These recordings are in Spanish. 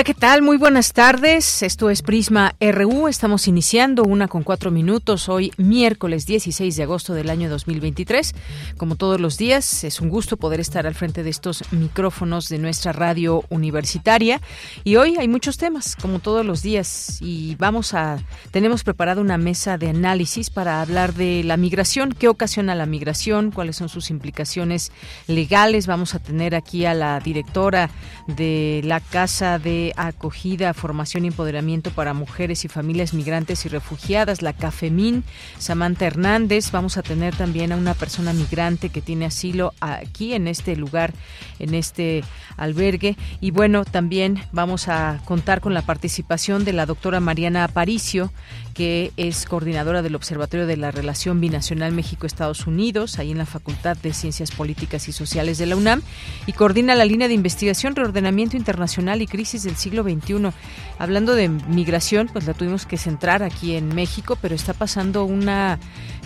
Hola, ¿qué tal? Muy buenas tardes. Esto es Prisma RU. Estamos iniciando una con cuatro minutos hoy, miércoles 16 de agosto del año 2023. Como todos los días, es un gusto poder estar al frente de estos micrófonos de nuestra radio universitaria. Y hoy hay muchos temas, como todos los días. Y vamos a, tenemos preparada una mesa de análisis para hablar de la migración, qué ocasiona la migración, cuáles son sus implicaciones legales. Vamos a tener aquí a la directora de la Casa de Acogida, Formación y Empoderamiento para Mujeres y Familias Migrantes y Refugiadas, la CAFEMIN, Samantha Hernández. Vamos a tener también a una persona migrante que tiene asilo aquí en este lugar, en este albergue. Y bueno, también vamos a contar con la participación de la doctora Mariana Aparicio, que es coordinadora del Observatorio de la Relación Binacional México-Estados Unidos, ahí en la Facultad de Ciencias Políticas y Sociales de la UNAM, y coordina la línea de investigación, reordenamiento internacional y crisis del siglo XXI. Hablando de migración, pues la tuvimos que centrar aquí en México, pero está pasando una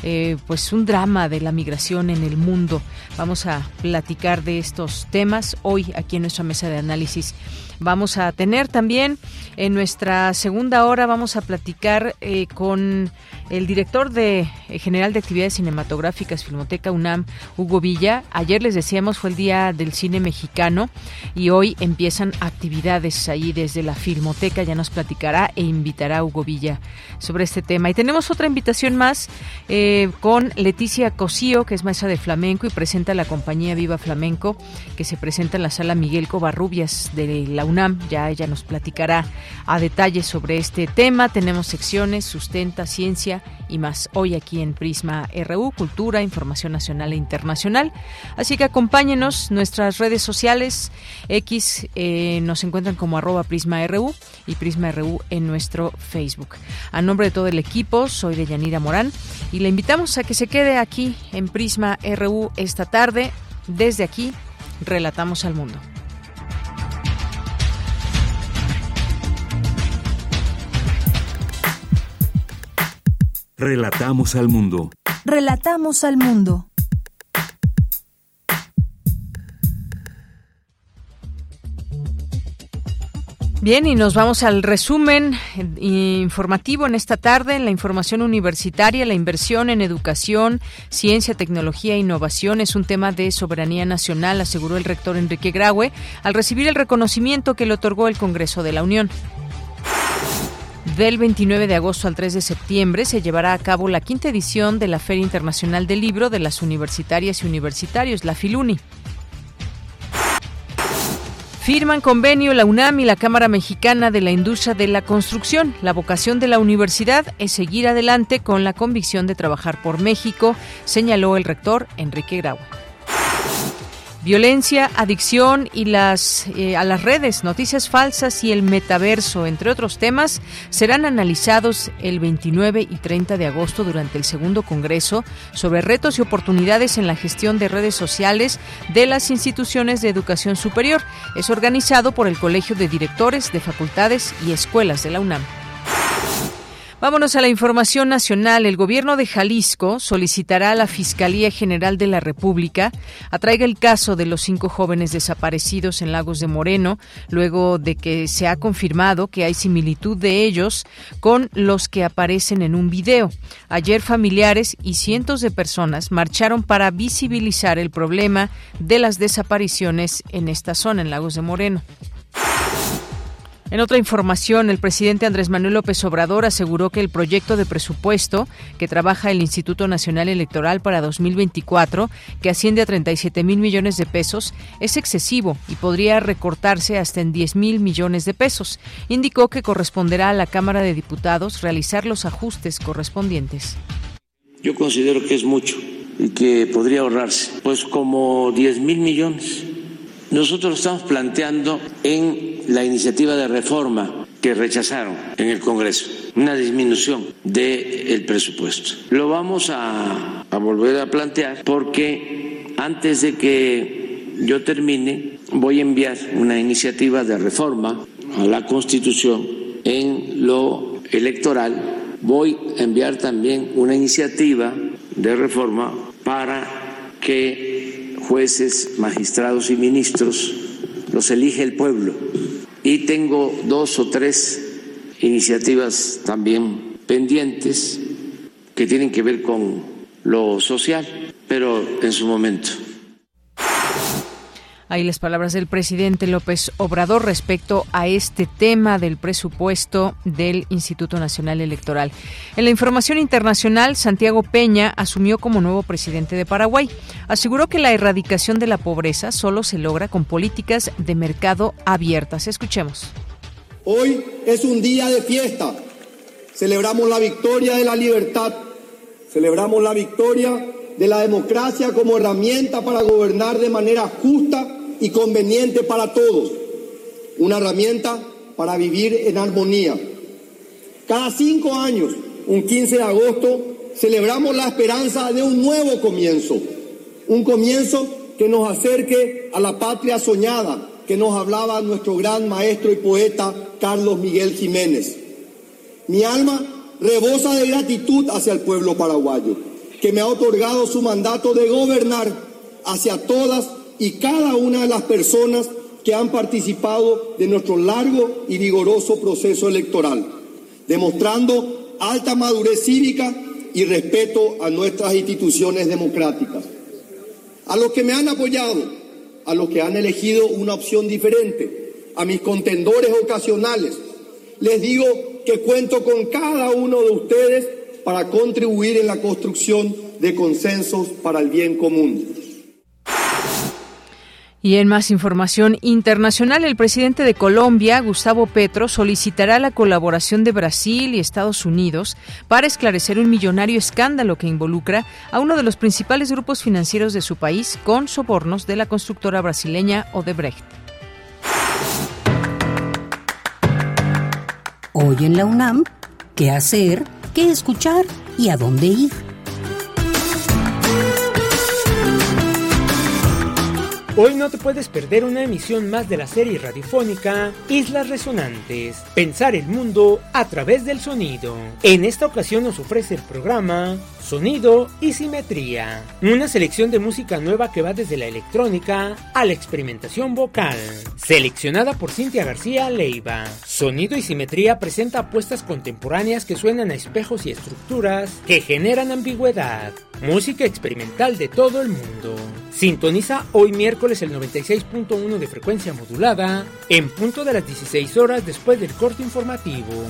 eh, pues un drama de la migración en el mundo. Vamos a platicar de estos temas hoy aquí en nuestra mesa de análisis. Vamos a tener también en nuestra segunda hora, vamos a platicar eh, con el director de eh, general de actividades cinematográficas Filmoteca UNAM, Hugo Villa. Ayer les decíamos fue el día del cine mexicano y hoy empiezan actividades ahí desde la Filmoteca. Ya nos platicará e invitará a Hugo Villa sobre este tema. Y tenemos otra invitación más eh, con Leticia Cosío, que es maestra de flamenco y presenta la compañía Viva Flamenco, que se presenta en la sala Miguel Covarrubias de la UNAM. Ya ella nos platicará a detalle sobre este tema. Tenemos secciones, sustenta, ciencia y más hoy aquí en Prisma RU, Cultura, Información Nacional e Internacional. Así que acompáñenos, nuestras redes sociales X eh, nos encuentran como arroba Prisma RU y Prisma RU en nuestro Facebook. A nombre de todo el equipo, soy de Yanira Morán y le invitamos a que se quede aquí en Prisma RU esta tarde. Desde aquí, relatamos al mundo. Relatamos al mundo. Relatamos al mundo. Bien, y nos vamos al resumen informativo en esta tarde, en la información universitaria, la inversión en educación, ciencia, tecnología e innovación es un tema de soberanía nacional, aseguró el rector Enrique Graue al recibir el reconocimiento que le otorgó el Congreso de la Unión. Del 29 de agosto al 3 de septiembre se llevará a cabo la quinta edición de la Feria Internacional del Libro de las Universitarias y Universitarios, la FILUNI. Firman convenio la UNAM y la Cámara Mexicana de la Industria de la Construcción. La vocación de la universidad es seguir adelante con la convicción de trabajar por México, señaló el rector Enrique Grau. Violencia, adicción y las eh, a las redes, noticias falsas y el metaverso, entre otros temas, serán analizados el 29 y 30 de agosto durante el segundo congreso sobre retos y oportunidades en la gestión de redes sociales de las instituciones de educación superior. Es organizado por el Colegio de Directores de Facultades y Escuelas de la UNAM. Vámonos a la información nacional. El gobierno de Jalisco solicitará a la Fiscalía General de la República atraiga el caso de los cinco jóvenes desaparecidos en Lagos de Moreno, luego de que se ha confirmado que hay similitud de ellos con los que aparecen en un video. Ayer familiares y cientos de personas marcharon para visibilizar el problema de las desapariciones en esta zona, en Lagos de Moreno. En otra información, el presidente Andrés Manuel López Obrador aseguró que el proyecto de presupuesto que trabaja el Instituto Nacional Electoral para 2024, que asciende a 37 mil millones de pesos, es excesivo y podría recortarse hasta en 10 mil millones de pesos. Indicó que corresponderá a la Cámara de Diputados realizar los ajustes correspondientes. Yo considero que es mucho y que podría ahorrarse, pues como 10 mil millones. Nosotros estamos planteando en la iniciativa de reforma que rechazaron en el Congreso, una disminución del presupuesto. Lo vamos a, a volver a plantear porque antes de que yo termine voy a enviar una iniciativa de reforma a la Constitución en lo electoral. Voy a enviar también una iniciativa de reforma para que jueces, magistrados y ministros los elige el pueblo y tengo dos o tres iniciativas también pendientes que tienen que ver con lo social, pero en su momento. Ahí las palabras del presidente López Obrador respecto a este tema del presupuesto del Instituto Nacional Electoral. En la información internacional, Santiago Peña asumió como nuevo presidente de Paraguay. Aseguró que la erradicación de la pobreza solo se logra con políticas de mercado abiertas. Escuchemos. Hoy es un día de fiesta. Celebramos la victoria de la libertad. Celebramos la victoria de la democracia como herramienta para gobernar de manera justa y conveniente para todos, una herramienta para vivir en armonía. Cada cinco años, un 15 de agosto, celebramos la esperanza de un nuevo comienzo, un comienzo que nos acerque a la patria soñada que nos hablaba nuestro gran maestro y poeta Carlos Miguel Jiménez. Mi alma rebosa de gratitud hacia el pueblo paraguayo que me ha otorgado su mandato de gobernar hacia todas y cada una de las personas que han participado de nuestro largo y vigoroso proceso electoral, demostrando alta madurez cívica y respeto a nuestras instituciones democráticas. A los que me han apoyado, a los que han elegido una opción diferente, a mis contendores ocasionales, les digo que cuento con cada uno de ustedes para contribuir en la construcción de consensos para el bien común. Y en más información internacional, el presidente de Colombia, Gustavo Petro, solicitará la colaboración de Brasil y Estados Unidos para esclarecer un millonario escándalo que involucra a uno de los principales grupos financieros de su país con sobornos de la constructora brasileña Odebrecht. Hoy en la UNAM, ¿qué hacer? Qué escuchar y a dónde ir. Hoy no te puedes perder una emisión más de la serie radiofónica Islas Resonantes, pensar el mundo a través del sonido. En esta ocasión nos ofrece el programa Sonido y Simetría, una selección de música nueva que va desde la electrónica a la experimentación vocal, seleccionada por Cintia García Leiva. Sonido y Simetría presenta apuestas contemporáneas que suenan a espejos y estructuras que generan ambigüedad, música experimental de todo el mundo. Sintoniza hoy miércoles el 96.1 de frecuencia modulada en punto de las 16 horas después del corte informativo.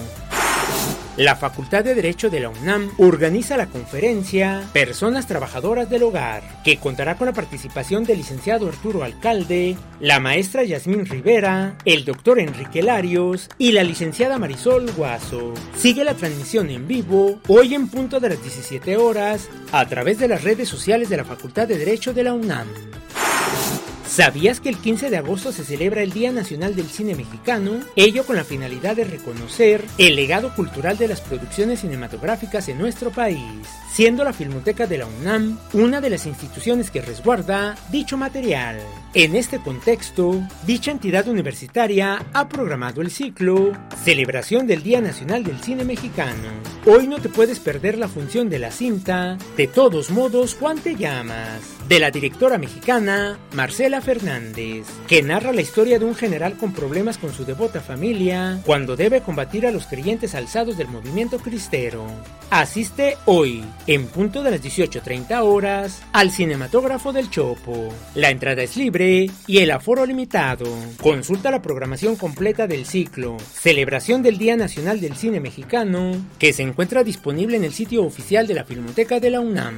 La Facultad de Derecho de la UNAM organiza la conferencia Personas Trabajadoras del Hogar, que contará con la participación del licenciado Arturo Alcalde, la maestra Yasmín Rivera, el doctor Enrique Larios y la licenciada Marisol Guaso. Sigue la transmisión en vivo hoy en punto de las 17 horas a través de las redes sociales de la Facultad de Derecho de la UNAM. ¿Sabías que el 15 de agosto se celebra el Día Nacional del Cine Mexicano? Ello con la finalidad de reconocer el legado cultural de las producciones cinematográficas en nuestro país, siendo la Filmoteca de la UNAM una de las instituciones que resguarda dicho material. En este contexto, dicha entidad universitaria ha programado el ciclo Celebración del Día Nacional del Cine Mexicano. Hoy no te puedes perder la función de la cinta, de todos modos, Juan te llamas de la directora mexicana Marcela Fernández, que narra la historia de un general con problemas con su devota familia cuando debe combatir a los creyentes alzados del movimiento cristero. Asiste hoy, en punto de las 18.30 horas, al cinematógrafo del Chopo. La entrada es libre y el aforo limitado. Consulta la programación completa del ciclo Celebración del Día Nacional del Cine Mexicano, que se encuentra disponible en el sitio oficial de la Filmoteca de la UNAM.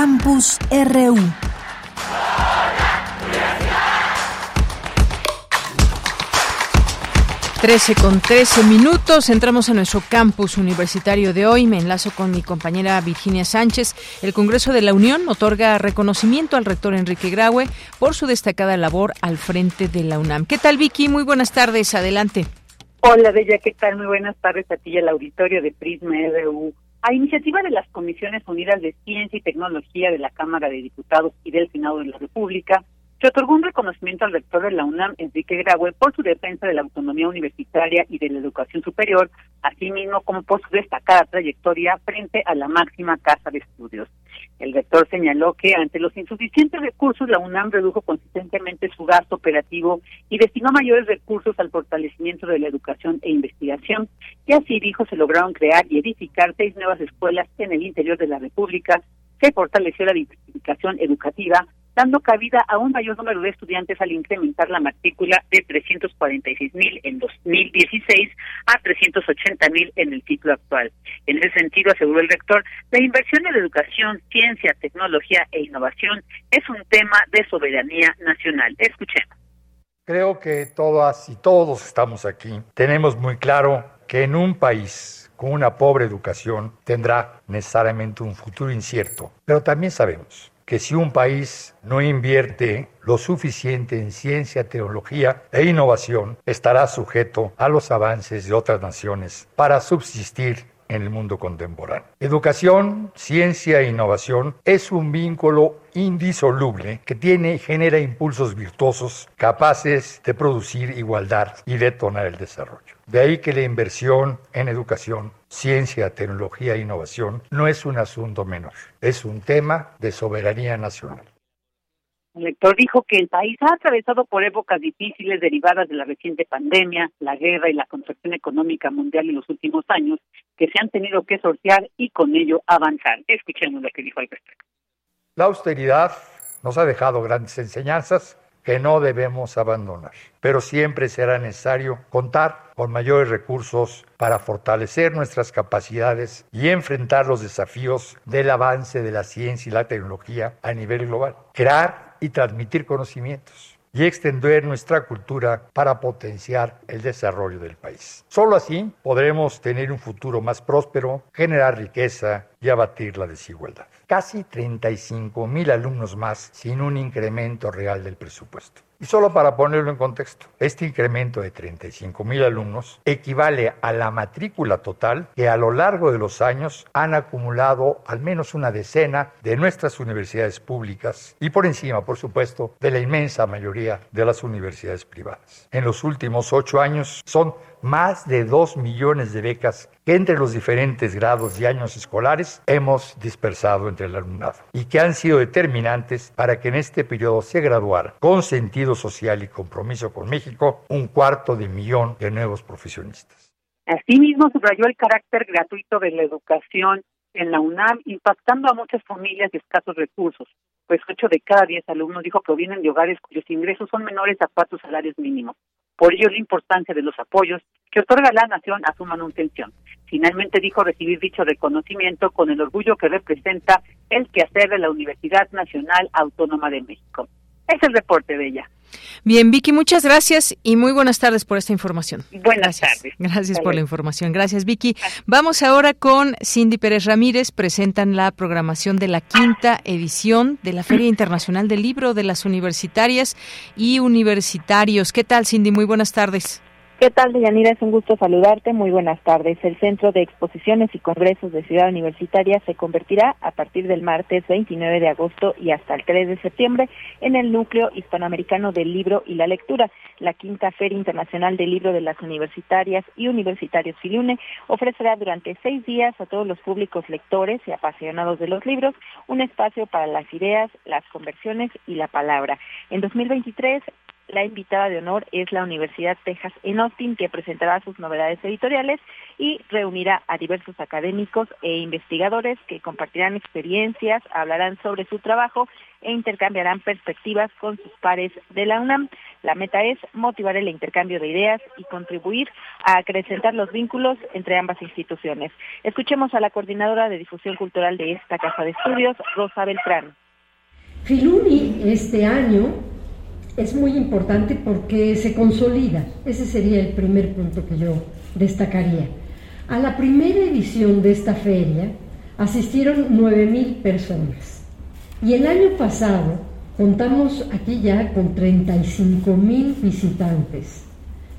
Campus RU 13 con 13 minutos, entramos a nuestro campus universitario de hoy. Me enlazo con mi compañera Virginia Sánchez. El Congreso de la Unión otorga reconocimiento al rector Enrique Graue por su destacada labor al frente de la UNAM. ¿Qué tal, Vicky? Muy buenas tardes, adelante. Hola, Bella, ¿qué tal? Muy buenas tardes a ti y al auditorio de Prisma RU. A iniciativa de las Comisiones Unidas de Ciencia y Tecnología de la Cámara de Diputados y del Senado de la República, se otorgó un reconocimiento al rector de la UNAM, Enrique Graue, por su defensa de la autonomía universitaria y de la educación superior, asimismo como por su destacada trayectoria frente a la máxima casa de estudios. El rector señaló que ante los insuficientes recursos, la UNAM redujo consistentemente su gasto operativo y destinó mayores recursos al fortalecimiento de la educación e investigación, y así dijo se lograron crear y edificar seis nuevas escuelas en el interior de la República, se fortaleció la diversificación educativa, dando cabida a un mayor número de estudiantes al incrementar la matrícula de 346 mil en 2016 a 380 mil en el ciclo actual. En ese sentido, aseguró el rector, la inversión en educación, ciencia, tecnología e innovación es un tema de soberanía nacional. Escuchemos. Creo que todas y todos estamos aquí. Tenemos muy claro que en un país con una pobre educación tendrá necesariamente un futuro incierto. Pero también sabemos que si un país no invierte lo suficiente en ciencia, tecnología e innovación, estará sujeto a los avances de otras naciones para subsistir en el mundo contemporáneo. Educación, ciencia e innovación es un vínculo indisoluble que tiene y genera impulsos virtuosos capaces de producir igualdad y detonar el desarrollo. De ahí que la inversión en educación, ciencia, tecnología e innovación no es un asunto menor, es un tema de soberanía nacional. El lector dijo que el país ha atravesado por épocas difíciles derivadas de la reciente pandemia, la guerra y la contracción económica mundial en los últimos años, que se han tenido que sortear y con ello avanzar. Escuchemos lo que dijo al respecto. La austeridad nos ha dejado grandes enseñanzas que no debemos abandonar, pero siempre será necesario contar con mayores recursos para fortalecer nuestras capacidades y enfrentar los desafíos del avance de la ciencia y la tecnología a nivel global. Crear y transmitir conocimientos y extender nuestra cultura para potenciar el desarrollo del país. Solo así podremos tener un futuro más próspero, generar riqueza y abatir la desigualdad. Casi 35 mil alumnos más sin un incremento real del presupuesto. Y solo para ponerlo en contexto, este incremento de 35 mil alumnos equivale a la matrícula total que a lo largo de los años han acumulado al menos una decena de nuestras universidades públicas y por encima, por supuesto, de la inmensa mayoría de las universidades privadas. En los últimos ocho años son más de dos millones de becas que entre los diferentes grados y años escolares hemos dispersado entre el alumnado y que han sido determinantes para que en este periodo se graduara con sentido social y compromiso con México un cuarto de millón de nuevos profesionistas. Asimismo, subrayó el carácter gratuito de la educación en la UNAM, impactando a muchas familias de escasos recursos, pues ocho de cada diez alumnos dijo provienen de hogares cuyos ingresos son menores a cuatro salarios mínimos. Por ello, la importancia de los apoyos que otorga la nación a su manutención. Finalmente dijo recibir dicho reconocimiento con el orgullo que representa el quehacer de la Universidad Nacional Autónoma de México. Es el reporte de ella. Bien, Vicky, muchas gracias y muy buenas tardes por esta información. Buenas tardes. Gracias por la información. Gracias, Vicky. Vamos ahora con Cindy Pérez Ramírez. Presentan la programación de la quinta edición de la Feria Internacional del Libro de las Universitarias y Universitarios. ¿Qué tal, Cindy? Muy buenas tardes. ¿Qué tal, Deyanira? Es un gusto saludarte. Muy buenas tardes. El Centro de Exposiciones y Congresos de Ciudad Universitaria se convertirá a partir del martes 29 de agosto y hasta el 3 de septiembre en el núcleo hispanoamericano del libro y la lectura. La quinta Feria Internacional del Libro de las Universitarias y Universitarios Filune ofrecerá durante seis días a todos los públicos lectores y apasionados de los libros un espacio para las ideas, las conversiones y la palabra. En 2023 la invitada de honor es la Universidad Texas en Austin, que presentará sus novedades editoriales y reunirá a diversos académicos e investigadores que compartirán experiencias, hablarán sobre su trabajo e intercambiarán perspectivas con sus pares de la UNAM. La meta es motivar el intercambio de ideas y contribuir a acrecentar los vínculos entre ambas instituciones. Escuchemos a la coordinadora de difusión cultural de esta casa de estudios, Rosa Beltrán. Filuni este año es muy importante porque se consolida. Ese sería el primer punto que yo destacaría. A la primera edición de esta feria asistieron 9.000 personas y el año pasado contamos aquí ya con 35.000 visitantes.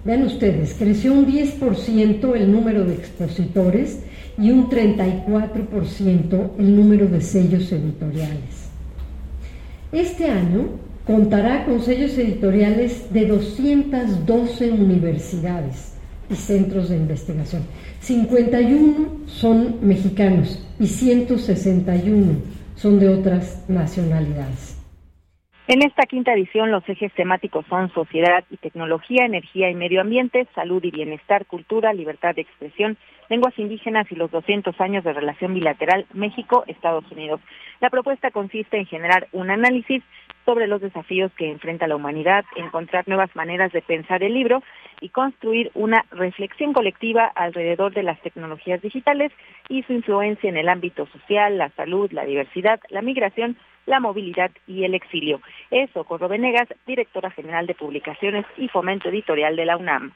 Vean ustedes, creció un 10% el número de expositores y un 34% el número de sellos editoriales. Este año contará con sellos editoriales de 212 universidades y centros de investigación. 51 son mexicanos y 161 son de otras nacionalidades. En esta quinta edición los ejes temáticos son sociedad y tecnología, energía y medio ambiente, salud y bienestar, cultura, libertad de expresión, lenguas indígenas y los 200 años de relación bilateral México-Estados Unidos. La propuesta consiste en generar un análisis sobre los desafíos que enfrenta la humanidad, encontrar nuevas maneras de pensar el libro y construir una reflexión colectiva alrededor de las tecnologías digitales y su influencia en el ámbito social, la salud, la diversidad, la migración, la movilidad y el exilio. Eso, Corro Venegas, directora general de publicaciones y fomento editorial de la UNAM.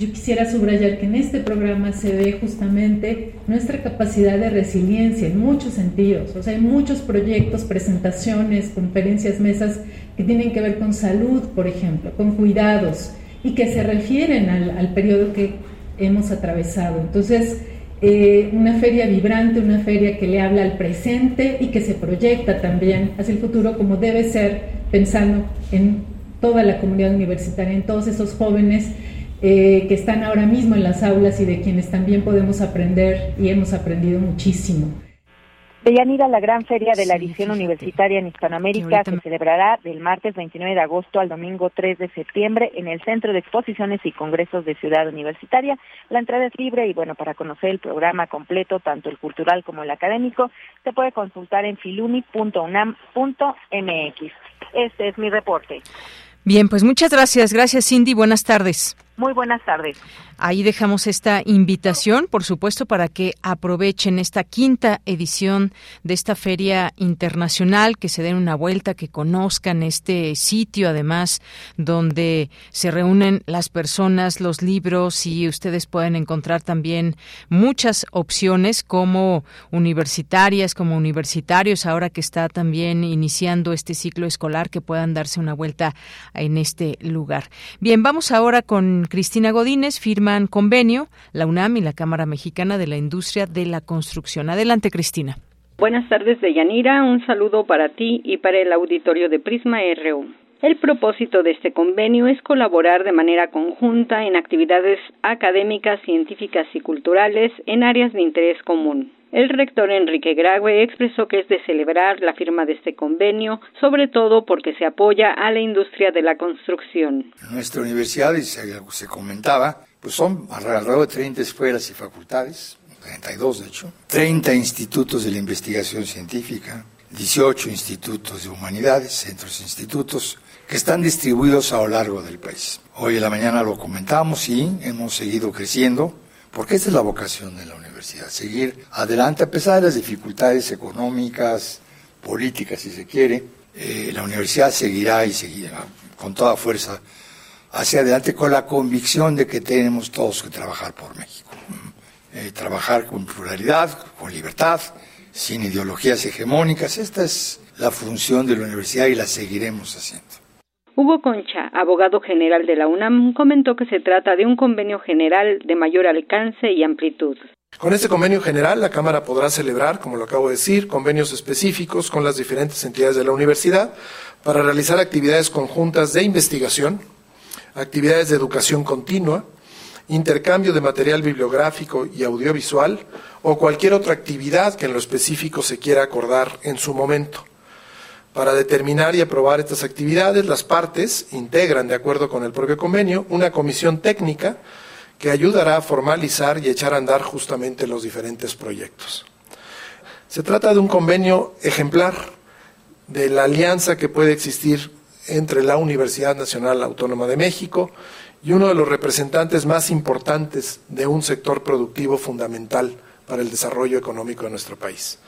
Yo quisiera subrayar que en este programa se ve justamente nuestra capacidad de resiliencia en muchos sentidos. O sea, hay muchos proyectos, presentaciones, conferencias, mesas que tienen que ver con salud, por ejemplo, con cuidados y que se refieren al, periodo que hemos atravesado. Entonces, eh, una feria vibrante, una feria que le habla al presente y que se proyecta también hacia el futuro como debe ser, pensando en toda la comunidad universitaria, en todos esos jóvenes eh, que están ahora mismo en las aulas y de quienes también podemos aprender y hemos aprendido muchísimo. Deyanira, la gran feria de la edición universitaria en Hispanoamérica se celebrará del martes 29 de agosto al domingo 3 de septiembre en el Centro de Exposiciones y Congresos de Ciudad Universitaria. La entrada es libre y bueno, para conocer el programa completo, tanto el cultural como el académico, se puede consultar en filuni.unam.mx. Este es mi reporte. Bien, pues muchas gracias. Gracias, Cindy. Buenas tardes. Muy buenas tardes. Ahí dejamos esta invitación, por supuesto, para que aprovechen esta quinta edición de esta feria internacional, que se den una vuelta, que conozcan este sitio, además, donde se reúnen las personas, los libros y ustedes pueden encontrar también muchas opciones como universitarias, como universitarios, ahora que está también iniciando este ciclo escolar, que puedan darse una vuelta en este lugar. Bien, vamos ahora con Cristina Godínez firman convenio la UNAM y la Cámara Mexicana de la Industria de la Construcción. Adelante, Cristina. Buenas tardes, Deyanira. Un saludo para ti y para el auditorio de Prisma RU. El propósito de este convenio es colaborar de manera conjunta en actividades académicas, científicas y culturales en áreas de interés común. El rector Enrique Grague expresó que es de celebrar la firma de este convenio, sobre todo porque se apoya a la industria de la construcción. Nuestra universidad, y se, comentaba, pues son alrededor de 30 escuelas y facultades, 32 de hecho, 30 institutos de la investigación científica, 18 institutos de humanidades, centros e institutos, que están distribuidos a lo largo del país. Hoy en la mañana lo comentamos y hemos seguido creciendo, porque esta es la vocación de la universidad seguir adelante a pesar de las dificultades económicas, políticas, si se quiere. Eh, la universidad seguirá y seguirá con toda fuerza hacia adelante con la convicción de que tenemos todos que trabajar por México. Eh, trabajar con pluralidad, con libertad, sin ideologías hegemónicas. Esta es la función de la universidad y la seguiremos haciendo. Hugo Concha, abogado general de la UNAM, comentó que se trata de un convenio general de mayor alcance y amplitud. Con este convenio general, la Cámara podrá celebrar, como lo acabo de decir, convenios específicos con las diferentes entidades de la universidad para realizar actividades conjuntas de investigación, actividades de educación continua, intercambio de material bibliográfico y audiovisual o cualquier otra actividad que en lo específico se quiera acordar en su momento. Para determinar y aprobar estas actividades, las partes integran, de acuerdo con el propio convenio, una comisión técnica que ayudará a formalizar y echar a andar justamente los diferentes proyectos. Se trata de un convenio ejemplar de la alianza que puede existir entre la Universidad Nacional Autónoma de México y uno de los representantes más importantes de un sector productivo fundamental para el desarrollo económico de nuestro país.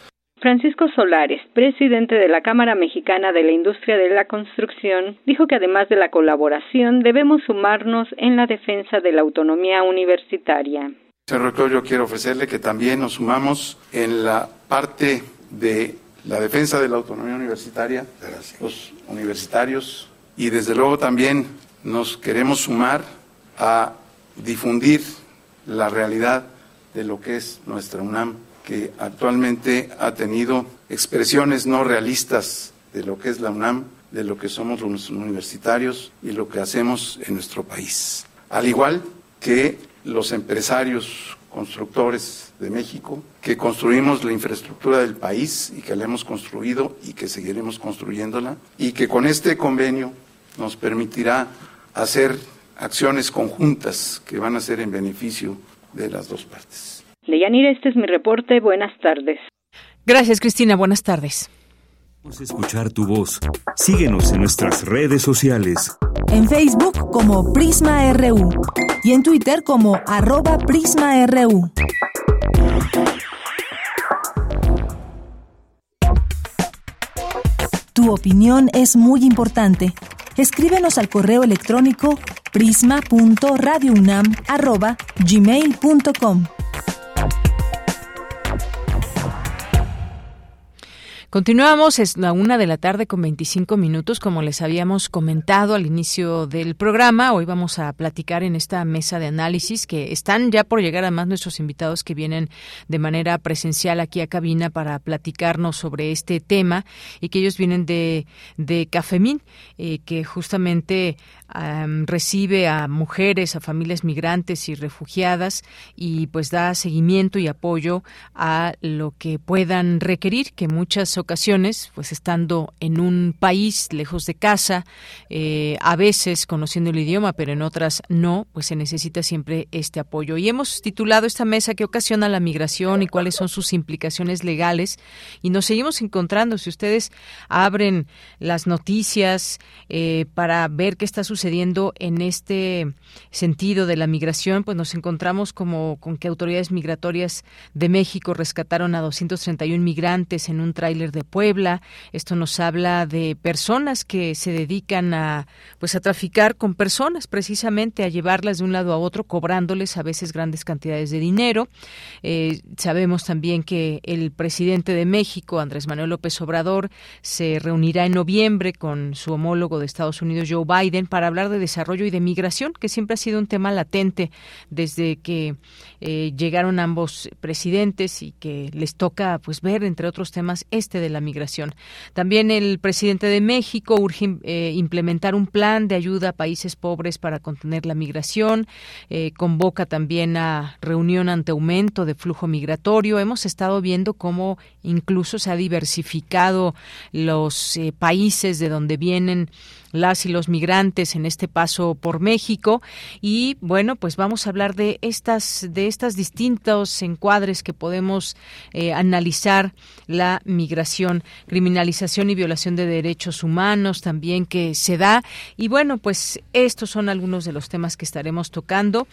Francisco Solares, presidente de la Cámara Mexicana de la Industria de la Construcción, dijo que además de la colaboración debemos sumarnos en la defensa de la autonomía universitaria. Señor rector, yo quiero ofrecerle que también nos sumamos en la parte de la defensa de la autonomía universitaria, los universitarios, y desde luego también nos queremos sumar a difundir la realidad de lo que es nuestra UNAM que actualmente ha tenido expresiones no realistas de lo que es la UNAM, de lo que somos los universitarios y lo que hacemos en nuestro país. Al igual que los empresarios constructores de México, que construimos la infraestructura del país y que la hemos construido y que seguiremos construyéndola, y que con este convenio nos permitirá hacer acciones conjuntas que van a ser en beneficio de las dos partes. Deyanira, este es mi reporte. Buenas tardes. Gracias, Cristina. Buenas tardes. Vamos a escuchar tu voz. Síguenos en nuestras redes sociales. En Facebook como Prisma RU y en Twitter como arroba PrismaRU. Tu opinión es muy importante. Escríbenos al correo electrónico prisma.radiounam@gmail.com. Continuamos, es la una de la tarde con 25 minutos, como les habíamos comentado al inicio del programa. Hoy vamos a platicar en esta mesa de análisis que están ya por llegar además nuestros invitados que vienen de manera presencial aquí a cabina para platicarnos sobre este tema y que ellos vienen de, de Cafemín, eh, que justamente recibe a mujeres, a familias migrantes y refugiadas y pues da seguimiento y apoyo a lo que puedan requerir, que muchas ocasiones, pues estando en un país lejos de casa, eh, a veces conociendo el idioma, pero en otras no, pues se necesita siempre este apoyo. Y hemos titulado esta mesa ¿Qué ocasiona la migración y cuáles son sus implicaciones legales? Y nos seguimos encontrando. Si ustedes abren las noticias eh, para ver qué está sucediendo, en este sentido de la migración, pues nos encontramos como con que autoridades migratorias de México rescataron a 231 migrantes en un tráiler de Puebla. Esto nos habla de personas que se dedican a pues a traficar con personas, precisamente a llevarlas de un lado a otro, cobrándoles a veces grandes cantidades de dinero. Eh, sabemos también que el presidente de México, Andrés Manuel López Obrador, se reunirá en noviembre con su homólogo de Estados Unidos, Joe Biden, para hablar de desarrollo y de migración, que siempre ha sido un tema latente desde que eh, llegaron ambos presidentes y que les toca pues ver entre otros temas este de la migración. También el presidente de México urge eh, implementar un plan de ayuda a países pobres para contener la migración, eh, convoca también a reunión ante aumento de flujo migratorio. Hemos estado viendo cómo incluso se ha diversificado los países de donde vienen las y los migrantes en este paso por México y bueno, pues vamos a hablar de estas de estas distintos encuadres que podemos eh, analizar la migración, criminalización y violación de derechos humanos también que se da y bueno, pues estos son algunos de los temas que estaremos tocando.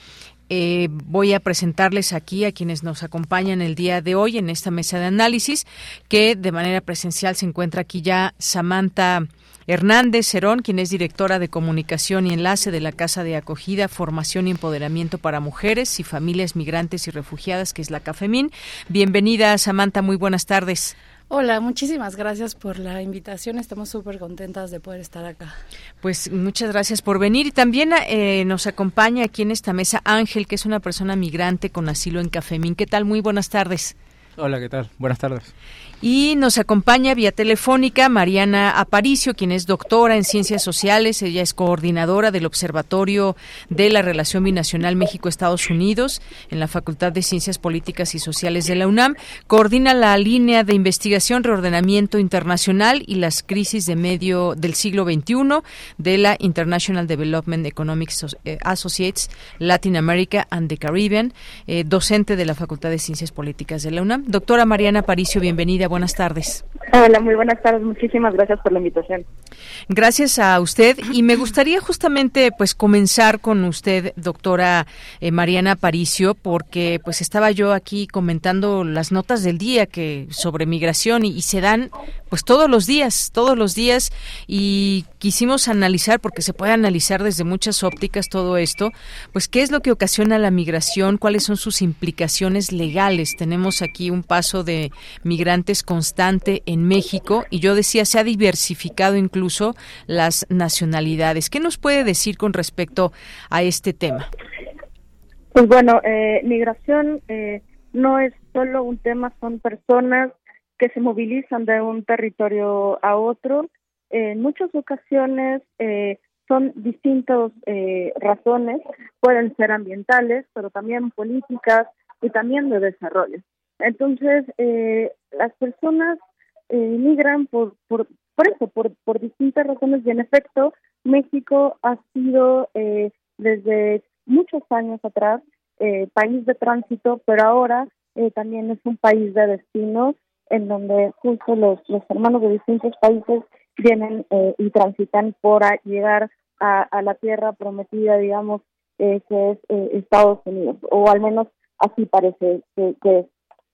Eh, voy a presentarles aquí a quienes nos acompañan el día de hoy en esta mesa de análisis, que de manera presencial se encuentra aquí ya Samantha Hernández Cerón, quien es directora de comunicación y enlace de la Casa de Acogida, Formación y Empoderamiento para Mujeres y Familias Migrantes y Refugiadas, que es la CAFEMIN. Bienvenida, Samantha, muy buenas tardes. Hola, muchísimas gracias por la invitación. Estamos súper contentas de poder estar acá. Pues muchas gracias por venir y también eh, nos acompaña aquí en esta mesa Ángel, que es una persona migrante con asilo en Cafemín. ¿Qué tal? Muy buenas tardes. Hola, ¿qué tal? Buenas tardes. Y nos acompaña vía telefónica Mariana Aparicio, quien es doctora en Ciencias Sociales. Ella es coordinadora del Observatorio de la Relación Binacional México-Estados Unidos en la Facultad de Ciencias Políticas y Sociales de la UNAM. Coordina la línea de investigación, reordenamiento internacional y las crisis de medio del siglo XXI de la International Development Economic eh, Associates Latin America and the Caribbean, eh, docente de la Facultad de Ciencias Políticas de la UNAM. Doctora Mariana Aparicio, bienvenida buenas tardes. Hola, muy buenas tardes. Muchísimas gracias por la invitación. Gracias a usted y me gustaría justamente pues comenzar con usted, doctora eh, Mariana Paricio, porque pues estaba yo aquí comentando las notas del día que sobre migración y, y se dan pues todos los días, todos los días y quisimos analizar porque se puede analizar desde muchas ópticas todo esto, pues qué es lo que ocasiona la migración, cuáles son sus implicaciones legales. Tenemos aquí un paso de migrantes constante en México y yo decía se ha diversificado incluso las nacionalidades. ¿Qué nos puede decir con respecto a este tema? Pues bueno, eh, migración eh, no es solo un tema, son personas que se movilizan de un territorio a otro. en muchas ocasiones eh, son distintas razones, pueden ser ambientales, pero también políticas y también de desarrollo. Entonces, eh, las personas eh, migran por, por, por eso, por, por distintas razones y en efecto, México ha sido eh, desde muchos años atrás eh, país de tránsito, pero ahora eh, también es un país de destino en donde justo los, los hermanos de distintos países vienen eh, y transitan por llegar a, a, la tierra prometida, digamos, eh, que es eh, Estados Unidos, o al menos así parece que, que es.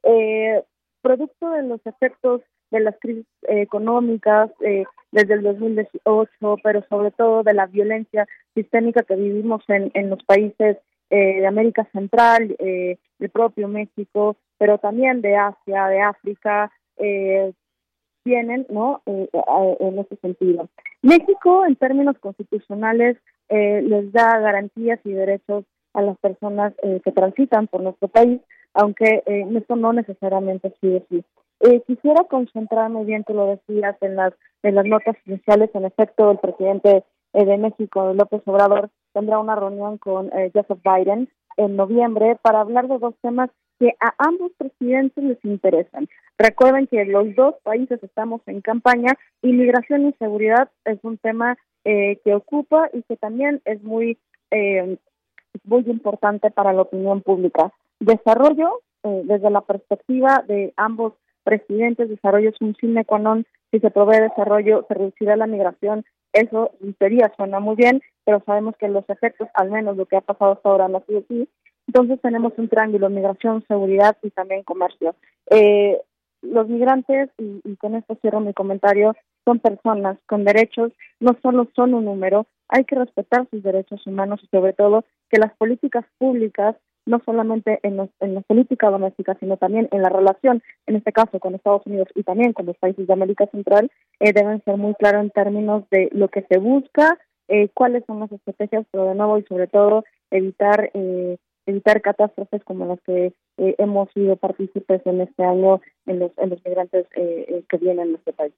Eh, producto de los efectos de las crisis económicas eh, desde el 2018, pero sobre todo de la violencia sistémica que vivimos en, en los países eh, de América Central, eh, del propio México, pero también de Asia, de África, eh, tienen ¿no? Eh, en ese sentido. México, en términos constitucionales, eh, les da garantías y derechos a las personas eh, que transitan por nuestro país, aunque eh, esto no necesariamente sigue así. Eh, quisiera concentrarme bien, tú lo decías, en las, en las notas iniciales. En efecto, el presidente eh, de México, López Obrador, tendrá una reunión con eh, Joseph Biden en noviembre para hablar de dos temas que a ambos presidentes les interesan. Recuerden que los dos países estamos en campaña y migración y seguridad es un tema eh, que ocupa y que también es muy eh, muy importante para la opinión pública. Desarrollo, eh, desde la perspectiva de ambos presidentes, desarrollo es un sine qua non. Si se provee desarrollo, se reducirá la migración. Eso sería, suena muy bien, pero sabemos que los efectos, al menos lo que ha pasado hasta ahora, no ha sido así. Entonces tenemos un triángulo, migración, seguridad y también comercio. Eh, los migrantes, y, y con esto cierro mi comentario, son personas con derechos, no solo son un número, hay que respetar sus derechos humanos y sobre todo que las políticas públicas, no solamente en, los, en la política doméstica, sino también en la relación, en este caso con Estados Unidos y también con los países de América Central, eh, deben ser muy claros en términos de lo que se busca, eh, cuáles son las estrategias, pero de nuevo y sobre todo evitar eh, evitar catástrofes como las que eh, hemos sido partícipes en este año en los, en los migrantes eh, eh que vienen a nuestro país.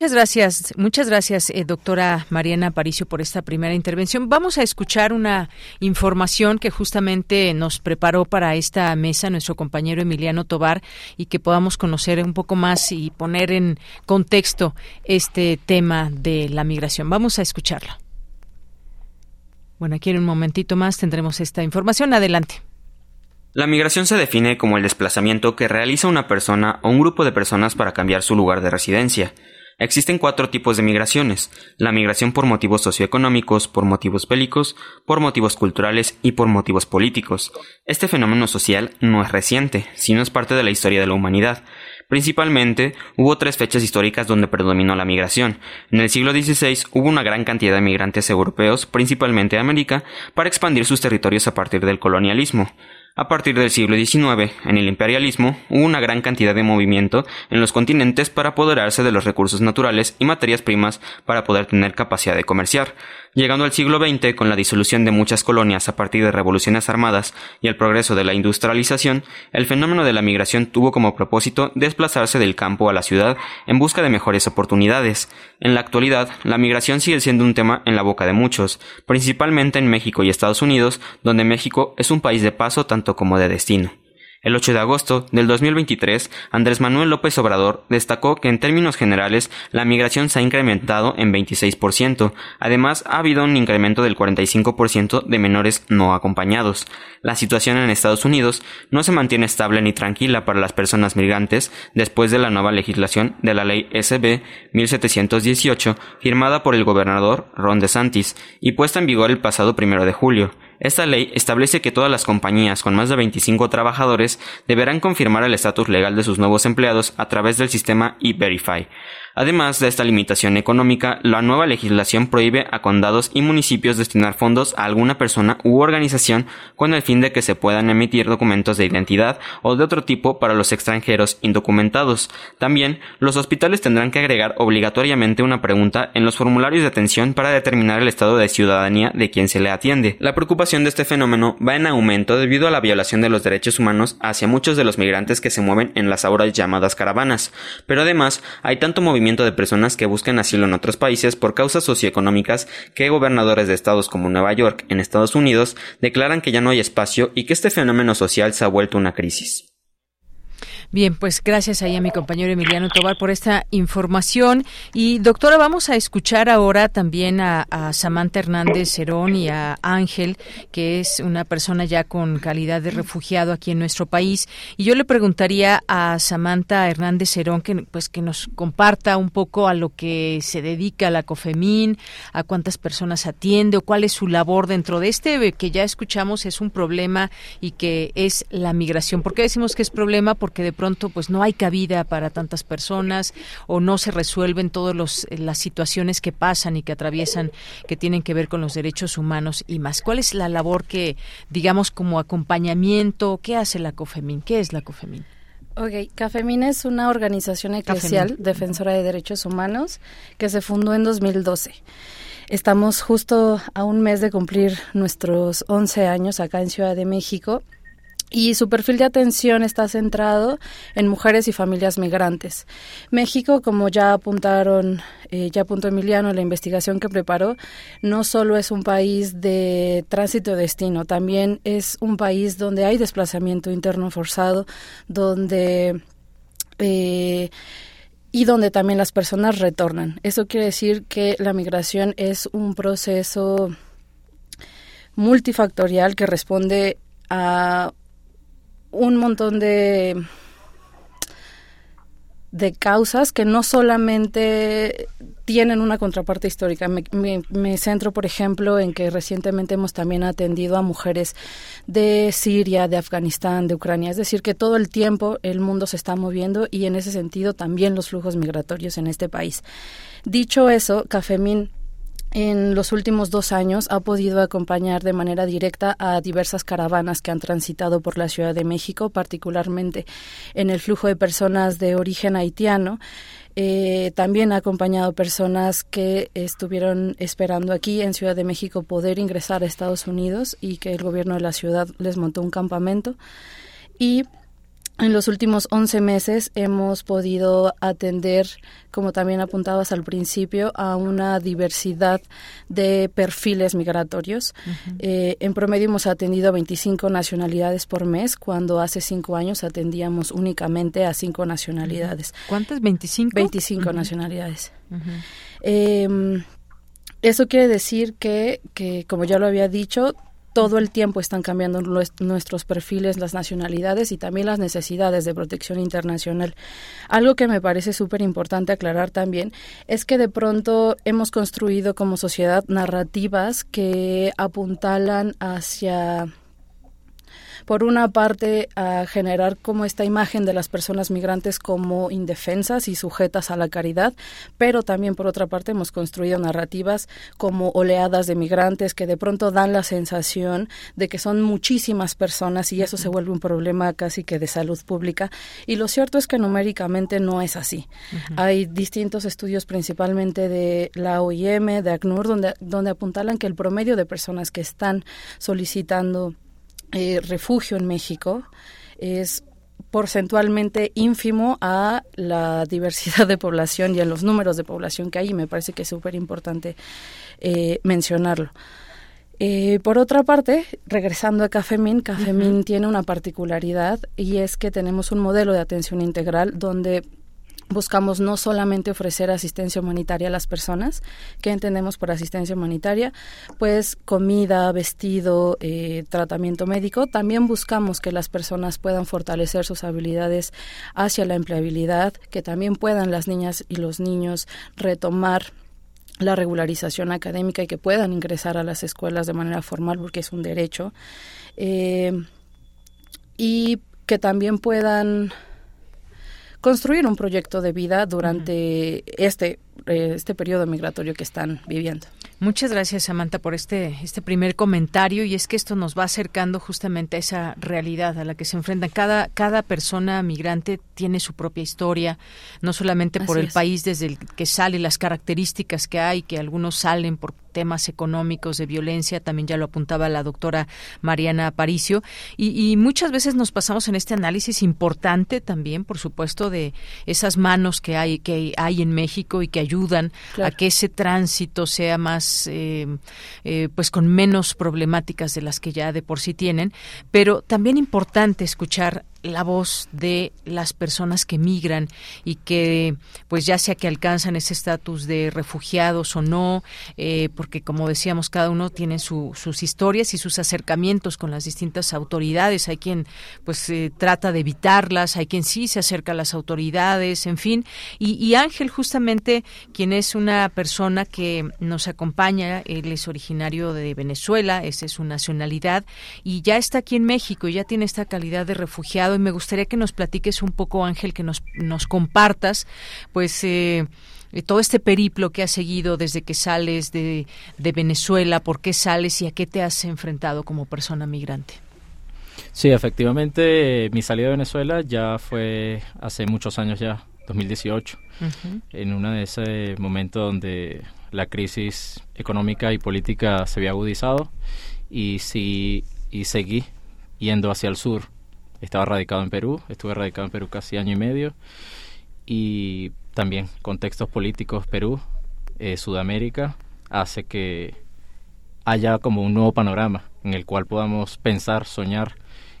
Muchas gracias, muchas gracias, eh, doctora Mariana Aparicio, por esta primera intervención. Vamos a escuchar una información que justamente nos preparó para esta mesa nuestro compañero Emiliano Tobar y que podamos conocer un poco más y poner en contexto este tema de la migración. Vamos a escucharlo. Bueno, aquí en un momentito más tendremos esta información. Adelante. La migración se define como el desplazamiento que realiza una persona o un grupo de personas para cambiar su lugar de residencia. Existen cuatro tipos de migraciones. La migración por motivos socioeconómicos, por motivos bélicos, por motivos culturales y por motivos políticos. Este fenómeno social no es reciente, sino es parte de la historia de la humanidad. Principalmente, hubo tres fechas históricas donde predominó la migración. En el siglo XVI hubo una gran cantidad de migrantes europeos, principalmente de América, para expandir sus territorios a partir del colonialismo. A partir del siglo XIX, en el imperialismo, hubo una gran cantidad de movimiento en los continentes para apoderarse de los recursos naturales y materias primas para poder tener capacidad de comerciar. Llegando al siglo XX, con la disolución de muchas colonias a partir de revoluciones armadas y el progreso de la industrialización, el fenómeno de la migración tuvo como propósito desplazarse del campo a la ciudad en busca de mejores oportunidades. En la actualidad, la migración sigue siendo un tema en la boca de muchos, principalmente en México y Estados Unidos, donde México es un país de paso tanto como de destino. El 8 de agosto del 2023, Andrés Manuel López Obrador destacó que en términos generales la migración se ha incrementado en 26%. Además, ha habido un incremento del 45% de menores no acompañados. La situación en Estados Unidos no se mantiene estable ni tranquila para las personas migrantes después de la nueva legislación de la ley SB 1718 firmada por el gobernador Ron DeSantis y puesta en vigor el pasado primero de julio. Esta ley establece que todas las compañías con más de 25 trabajadores deberán confirmar el estatus legal de sus nuevos empleados a través del sistema E-Verify. Además de esta limitación económica, la nueva legislación prohíbe a condados y municipios destinar fondos a alguna persona u organización con el fin de que se puedan emitir documentos de identidad o de otro tipo para los extranjeros indocumentados. También, los hospitales tendrán que agregar obligatoriamente una pregunta en los formularios de atención para determinar el estado de ciudadanía de quien se le atiende. La preocupación de este fenómeno va en aumento debido a la violación de los derechos humanos hacia muchos de los migrantes que se mueven en las ahora llamadas caravanas. Pero además, hay tanto movimiento de personas que buscan asilo en otros países por causas socioeconómicas que gobernadores de estados como Nueva York en Estados Unidos declaran que ya no hay espacio y que este fenómeno social se ha vuelto una crisis. Bien, pues gracias ahí a mi compañero Emiliano Tobar por esta información. Y doctora, vamos a escuchar ahora también a, Samantha Hernández Cerón y a Ángel, que es una persona ya con calidad de refugiado aquí en nuestro país. Y yo le preguntaría a Samantha Hernández Cerón que, pues, que nos comparta un poco a lo que se dedica la COFEMIN, a cuántas personas atiende o cuál es su labor dentro de este que ya escuchamos es un problema y que es la migración. ¿Por qué decimos que es problema? Porque de pronto pues no hay cabida para tantas personas o no se resuelven todas eh, las situaciones que pasan y que atraviesan que tienen que ver con los derechos humanos y más. ¿Cuál es la labor que, digamos, como acompañamiento, qué hace la COFEMIN? ¿Qué es la COFEMIN? Ok, CAFEMIN es una organización eclesial defensora de derechos humanos que se fundó en 2012. Estamos justo a un mes de cumplir nuestros 11 años acá en Ciudad de México y su perfil de atención está centrado en mujeres y familias migrantes. México, como ya apuntaron, eh, ya apuntó Emiliano en la investigación que preparó, no solo es un país de tránsito destino, también es un país donde hay desplazamiento interno forzado, donde eh, y donde también las personas retornan. Eso quiere decir que la migración es un proceso multifactorial que responde a un montón de de causas que no solamente tienen una contraparte histórica. Me, centro, por ejemplo, en que recientemente hemos también atendido a mujeres de Siria, de Afganistán, de Ucrania. Es decir, que todo el tiempo el mundo se está moviendo y en ese sentido también los flujos migratorios en este país. Dicho eso, Cafemín en los últimos dos años ha podido acompañar de manera directa a diversas caravanas que han transitado por la Ciudad de México, particularmente en el flujo de personas de origen haitiano. Eh, también ha acompañado personas que estuvieron esperando aquí en Ciudad de México poder ingresar a Estados Unidos y que el gobierno de la ciudad les montó un campamento. Y en los últimos 11 meses hemos podido atender, como también apuntabas al principio, a una diversidad de perfiles migratorios. Eh, en promedio hemos atendido a 25 nacionalidades por mes, cuando hace cinco años atendíamos únicamente a cinco nacionalidades. ¿Cuántas? ¿25? 25 nacionalidades. Em, eso quiere decir que, que, como ya lo había dicho, todo el tiempo están cambiando nuestros perfiles, las nacionalidades y también las necesidades de protección internacional. Algo que me parece súper importante aclarar también es que de pronto hemos construido como sociedad narrativas que apuntalan hacia por una parte, a generar como esta imagen de las personas migrantes como indefensas y sujetas a la caridad, pero también por otra parte hemos construido narrativas como oleadas de migrantes que de pronto dan la sensación de que son muchísimas personas y eso se vuelve un problema casi que de salud pública. Y lo cierto es que numéricamente no es así. Hay distintos estudios principalmente de la OIM, de ACNUR, donde, donde apuntalan que el promedio de personas que están solicitando eh, refugio en México es porcentualmente ínfimo a la diversidad de población y a los números de población que hay y me parece que es súper importante eh, mencionarlo. Eh, por otra parte, regresando a Cafemin, Cafemin tiene una particularidad y es que tenemos un modelo de atención integral donde buscamos no solamente ofrecer asistencia humanitaria a las personas, que entendemos por asistencia humanitaria, pues comida, vestido, eh, tratamiento médico, también buscamos que las personas puedan fortalecer sus habilidades hacia la empleabilidad, que también puedan las niñas y los niños retomar la regularización académica y que puedan ingresar a las escuelas de manera formal porque es un derecho. Eh, y que también puedan construir un proyecto de vida durante este, eh, este periodo migratorio que están viviendo. Muchas gracias, Samantha, por este, este primer comentario. Y es que esto nos va acercando justamente a esa realidad a la que se enfrentan. Cada, cada persona migrante tiene su propia historia, no solamente por el país desde el que sale, las características que hay, que algunos salen por temas económicos, de violencia, también ya lo apuntaba la doctora Mariana Aparicio, y, muchas veces nos pasamos en este análisis importante también, por supuesto, de esas manos que hay, que hay en México y que ayudan a que ese tránsito sea más, eh, eh, pues con menos problemáticas de las que ya de por sí tienen, pero también importante escuchar la voz de las personas que migran y que pues ya sea que alcanzan ese estatus de refugiados o no eh, porque como decíamos cada uno tiene sus historias y sus acercamientos con las distintas autoridades. Hay quien pues eh, trata de evitarlas hay quien sí se acerca a las autoridades en fin. Y Ángel justamente quien es una persona que nos acompaña él es originario de Venezuela esa es su nacionalidad y ya está aquí en México y ya tiene esta calidad de refugiado y me gustaría que nos platiques un poco, Ángel, que nos, nos compartas, pues, eh, eh, todo este periplo que has seguido desde que sales de, de Venezuela, por qué sales y a qué te has enfrentado como persona migrante. Sí, efectivamente, mi salida de Venezuela ya fue hace muchos años ya, 2018, en uno de ese momento donde la crisis económica y política se había agudizado y sí y seguí yendo hacia el sur estaba radicado en Perú, estuve radicado en Perú casi año y medio y también contextos políticos Perú, eh, Sudamérica, hace que haya como un nuevo panorama en el cual podamos pensar, soñar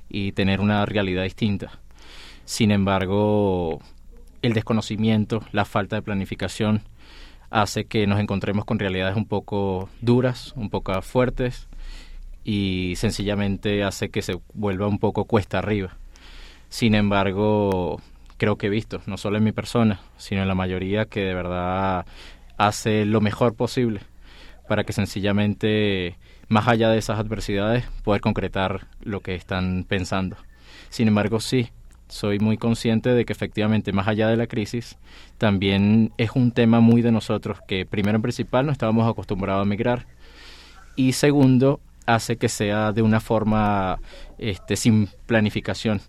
y tener una realidad distinta. Sin embargo, el desconocimiento, la falta de planificación hace que nos encontremos con realidades un poco duras, un poco fuertes y sencillamente hace que se vuelva un poco cuesta arriba. Sin embargo, creo que he visto, no solo en mi persona, sino en la mayoría, que de verdad hace lo mejor posible para que sencillamente, más allá de esas adversidades, poder concretar lo que están pensando. Sin embargo, sí, soy muy consciente de que efectivamente, más allá de la crisis, también es un tema muy de nosotros, que primero en principal no estábamos acostumbrados a migrar y segundo, hace que sea de una forma este, sin planificación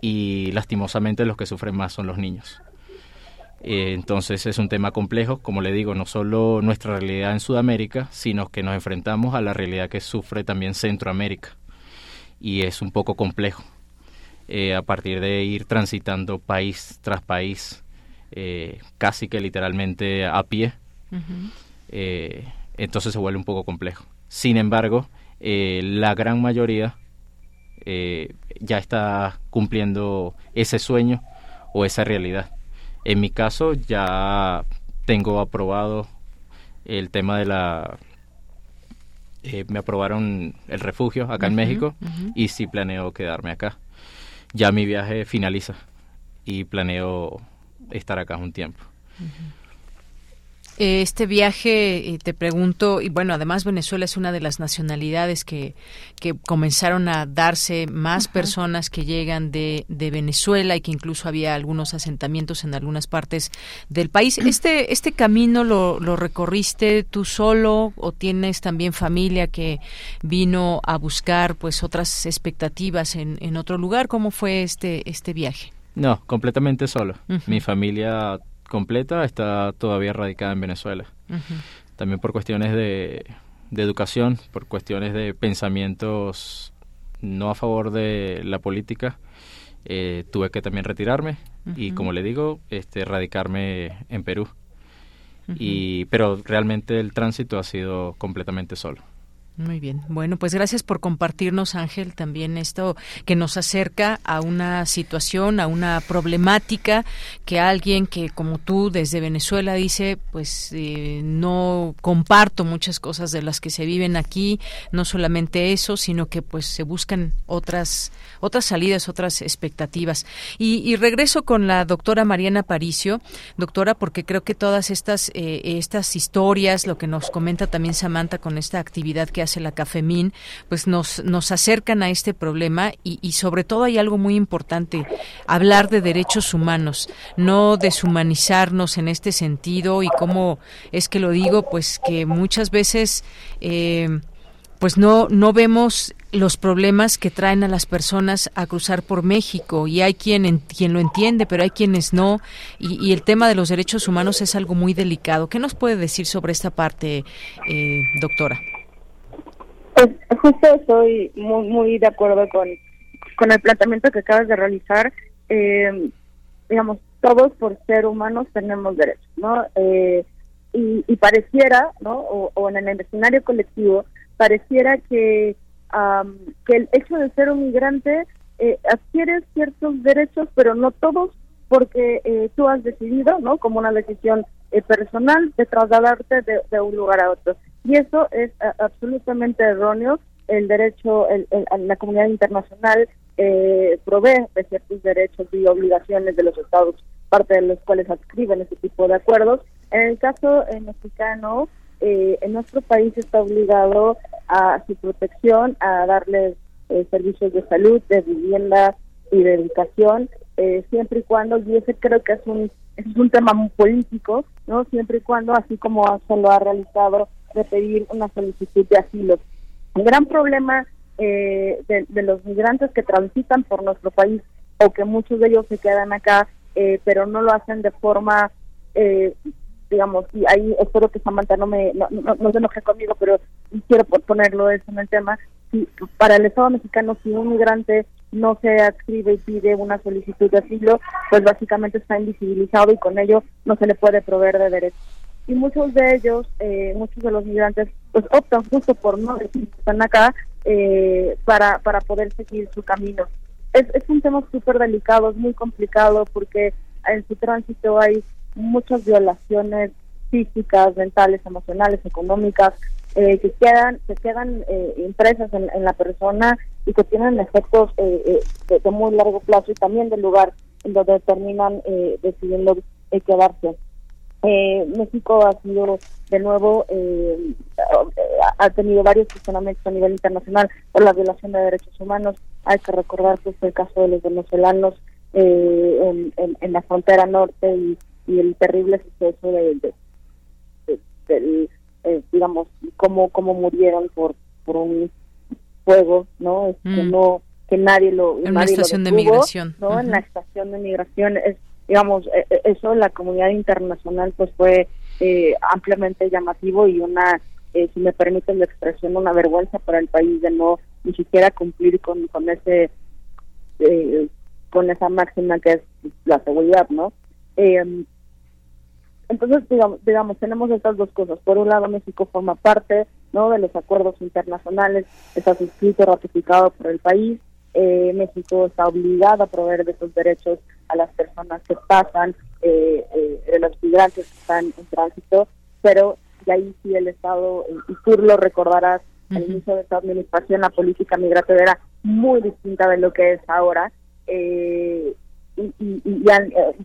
y lastimosamente los que sufren más son los niños. Eh, entonces es un tema complejo, como le digo, no solo nuestra realidad en Sudamérica, sino que nos enfrentamos a la realidad que sufre también Centroamérica. Y es un poco complejo, eh, a partir de ir transitando país tras país, eh, casi que literalmente a pie, entonces se vuelve un poco complejo. Sin embargo, eh, la gran mayoría eh, ya está cumpliendo ese sueño o esa realidad. En mi caso ya tengo aprobado el tema de la... Eh, me aprobaron el refugio acá en México y sí planeo quedarme acá. Ya mi viaje finaliza y planeo estar acá un tiempo. Este viaje, eh, te pregunto, y bueno, además Venezuela es una de las nacionalidades que, que comenzaron a darse más personas que llegan de, de, Venezuela y que incluso había algunos asentamientos en algunas partes del país. ¿Este, este camino lo, lo recorriste tú solo o tienes también familia que vino a buscar pues otras expectativas en, en otro lugar? ¿Cómo fue este, este viaje? No, completamente solo. Mi familia completa está todavía radicada en Venezuela. También por cuestiones de, educación, por cuestiones de pensamientos no a favor de la política, eh, tuve que también retirarme y, como le digo, este, radicarme en Perú. y, pero realmente el tránsito ha sido completamente solo. Muy bien. Bueno, pues gracias por compartirnos, Ángel, también esto que nos acerca a una situación, a una problemática que alguien que como tú desde Venezuela dice, pues eh, no comparto muchas cosas de las que se viven aquí, no solamente eso, sino que pues se buscan otras otras salidas, otras expectativas. Y, regreso con la doctora Mariana Paricio, doctora, porque creo que todas estas eh, estas historias, lo que nos comenta también Samantha con esta actividad que la CAFEMIN, pues nos, nos acercan a este problema y, y sobre todo hay algo muy importante, hablar de derechos humanos, no deshumanizarnos en este sentido y cómo es que lo digo, pues que muchas veces... Eh, pues no no vemos los problemas que traen a las personas a cruzar por México y hay quien quien lo entiende pero hay quienes no y, y, el tema de los derechos humanos es algo muy delicado. Qué nos puede decir sobre esta parte eh, doctora pues justo estoy muy, muy de acuerdo con, con el planteamiento que acabas de realizar. Eh, digamos, todos por ser humanos tenemos derechos, ¿no? Eh, y, pareciera, ¿no? O, en el escenario colectivo, pareciera que, que el hecho de ser un migrante eh, adquiere ciertos derechos, pero no todos, porque eh, tú has decidido, ¿no? Como una decisión personal de trasladarte de un lugar a otro. Y eso es absolutamente erróneo. El derecho, el, la comunidad internacional eh, provee de ciertos derechos y obligaciones de los estados, parte de los cuales adscriben ese tipo de acuerdos. En el caso mexicano, eh, en nuestro país está obligado a su protección, a darles eh, servicios de salud, de vivienda y de educación, eh, siempre y cuando, y ese creo que es un, es un tema muy político, no siempre y cuando, así como se lo ha realizado de pedir una solicitud de asilo. El gran problema eh, de, los migrantes que transitan por nuestro país o que muchos de ellos se quedan acá, eh, pero no lo hacen de forma, eh, digamos, y ahí espero que Samantha no me no, no, se enoje conmigo, pero quiero ponerlo eso en el tema. Si, para el Estado mexicano, si un migrante no se adscribe y pide una solicitud de asilo, pues básicamente está invisibilizado y con ello no se le puede proveer de derechos y muchos de ellos, eh, muchos de los migrantes, pues optan justo por no decir que están acá eh, para, para poder seguir su camino. Es, es un tema súper delicado, es muy complicado porque en su tránsito hay muchas violaciones físicas, mentales, emocionales, económicas, eh, que quedan que quedan impresas en, la persona y que tienen efectos de, de, muy largo plazo y también del lugar en donde terminan decidiendo quedarse. Eh, México ha sido de nuevo eh, ha tenido varios cuestionamientos a nivel internacional por la violación de derechos humanos hay que recordar que es el caso de los venezolanos eh, en, la frontera norte y, el terrible suceso de, eh, digamos cómo cómo murieron por por un fuego no que mm. no que nadie lo en una estación de migración no en la estación de migración es digamos, e, e, eso la comunidad internacional pues fue eh, ampliamente llamativo y una, eh, si me permiten la expresión, una vergüenza para el país de no ni siquiera cumplir con, con ese eh, con esa máxima que es la seguridad, ¿no? Entonces, digamos, digamos, tenemos estas dos cosas. Por un lado, México forma parte no de los acuerdos internacionales, está suscrito, ratificado por el país. México está obligado a proveer de esos derechos a las personas que pasan, eh, eh, de los migrantes que están en tránsito, pero de ahí sí el Estado, y tú lo recordarás, al inicio de esta administración la política migratoria era muy distinta de lo que es ahora, eh, y, y,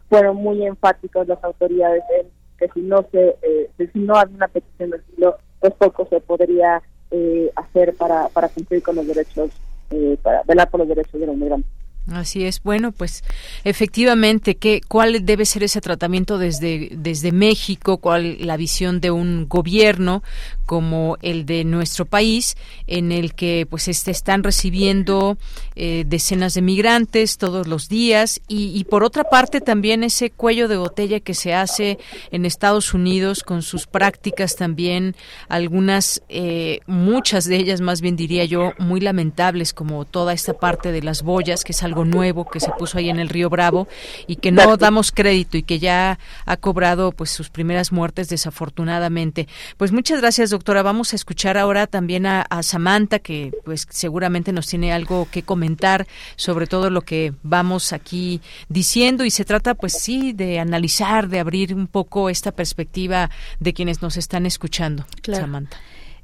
fueron muy enfáticos las autoridades en que si no se eh, si no hay una petición de asilo, pues poco se podría eh, hacer para, para cumplir con los derechos, eh, para velar por los derechos de los migrantes. Así es. Bueno, pues efectivamente, ¿qué, ¿cuál debe ser ese tratamiento desde, desde México? ¿Cuál la visión de un gobierno como el de nuestro país, en el que pues este, están recibiendo eh, decenas de migrantes todos los días y, y, por otra parte también ese cuello de botella que se hace en Estados Unidos con sus prácticas también algunas eh, muchas de ellas más bien diría yo muy lamentables como toda esta parte de las boyas que es nuevo que se puso ahí en el río Bravo y que no damos crédito y que ya ha cobrado pues sus primeras muertes desafortunadamente pues muchas gracias doctora. Vamos a escuchar ahora también a, a, Samantha, que pues seguramente nos tiene algo que comentar sobre todo lo que vamos aquí diciendo y se trata pues sí de analizar, de abrir un poco esta perspectiva de quienes nos están escuchando. Claro. Samantha.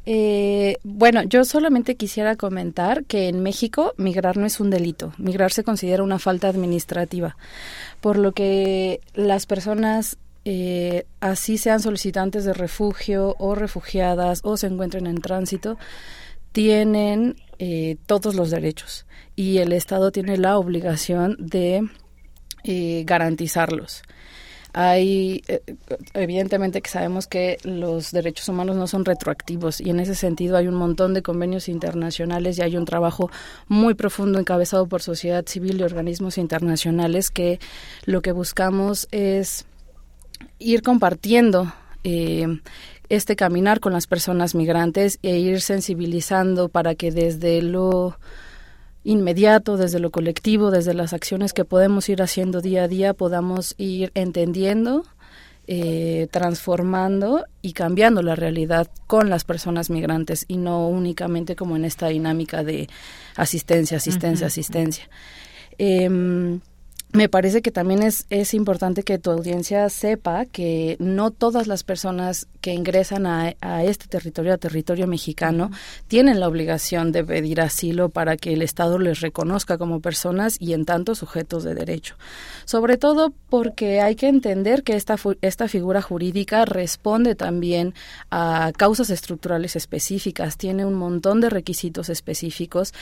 Eh, bueno, yo solamente quisiera comentar que en México migrar no es un delito, migrar se considera una falta administrativa, por lo que las personas eh, así sean solicitantes de refugio o refugiadas o se encuentren en tránsito, tienen eh, todos los derechos y el Estado tiene la obligación de eh, garantizarlos. Hay, eh, evidentemente que sabemos que los derechos humanos no son retroactivos y en ese sentido hay un montón de convenios internacionales y hay un trabajo muy profundo encabezado por sociedad civil y organismos internacionales que lo que buscamos es ir compartiendo eh, este caminar con las personas migrantes e ir sensibilizando para que desde lo inmediato, desde lo colectivo, desde las acciones que podemos ir haciendo día a día, podamos ir entendiendo, eh, transformando y cambiando la realidad con las personas migrantes y no únicamente como en esta dinámica de asistencia, asistencia, uh -huh. asistencia. Eh, me parece que también es, es importante que tu audiencia sepa que no todas las personas que ingresan a, a este territorio, a territorio mexicano, tienen la obligación de pedir asilo para que el Estado les reconozca como personas y en tanto sujetos de derecho. Sobre todo porque hay que entender que esta, esta figura jurídica responde también a causas estructurales específicas, tiene un montón de requisitos específicos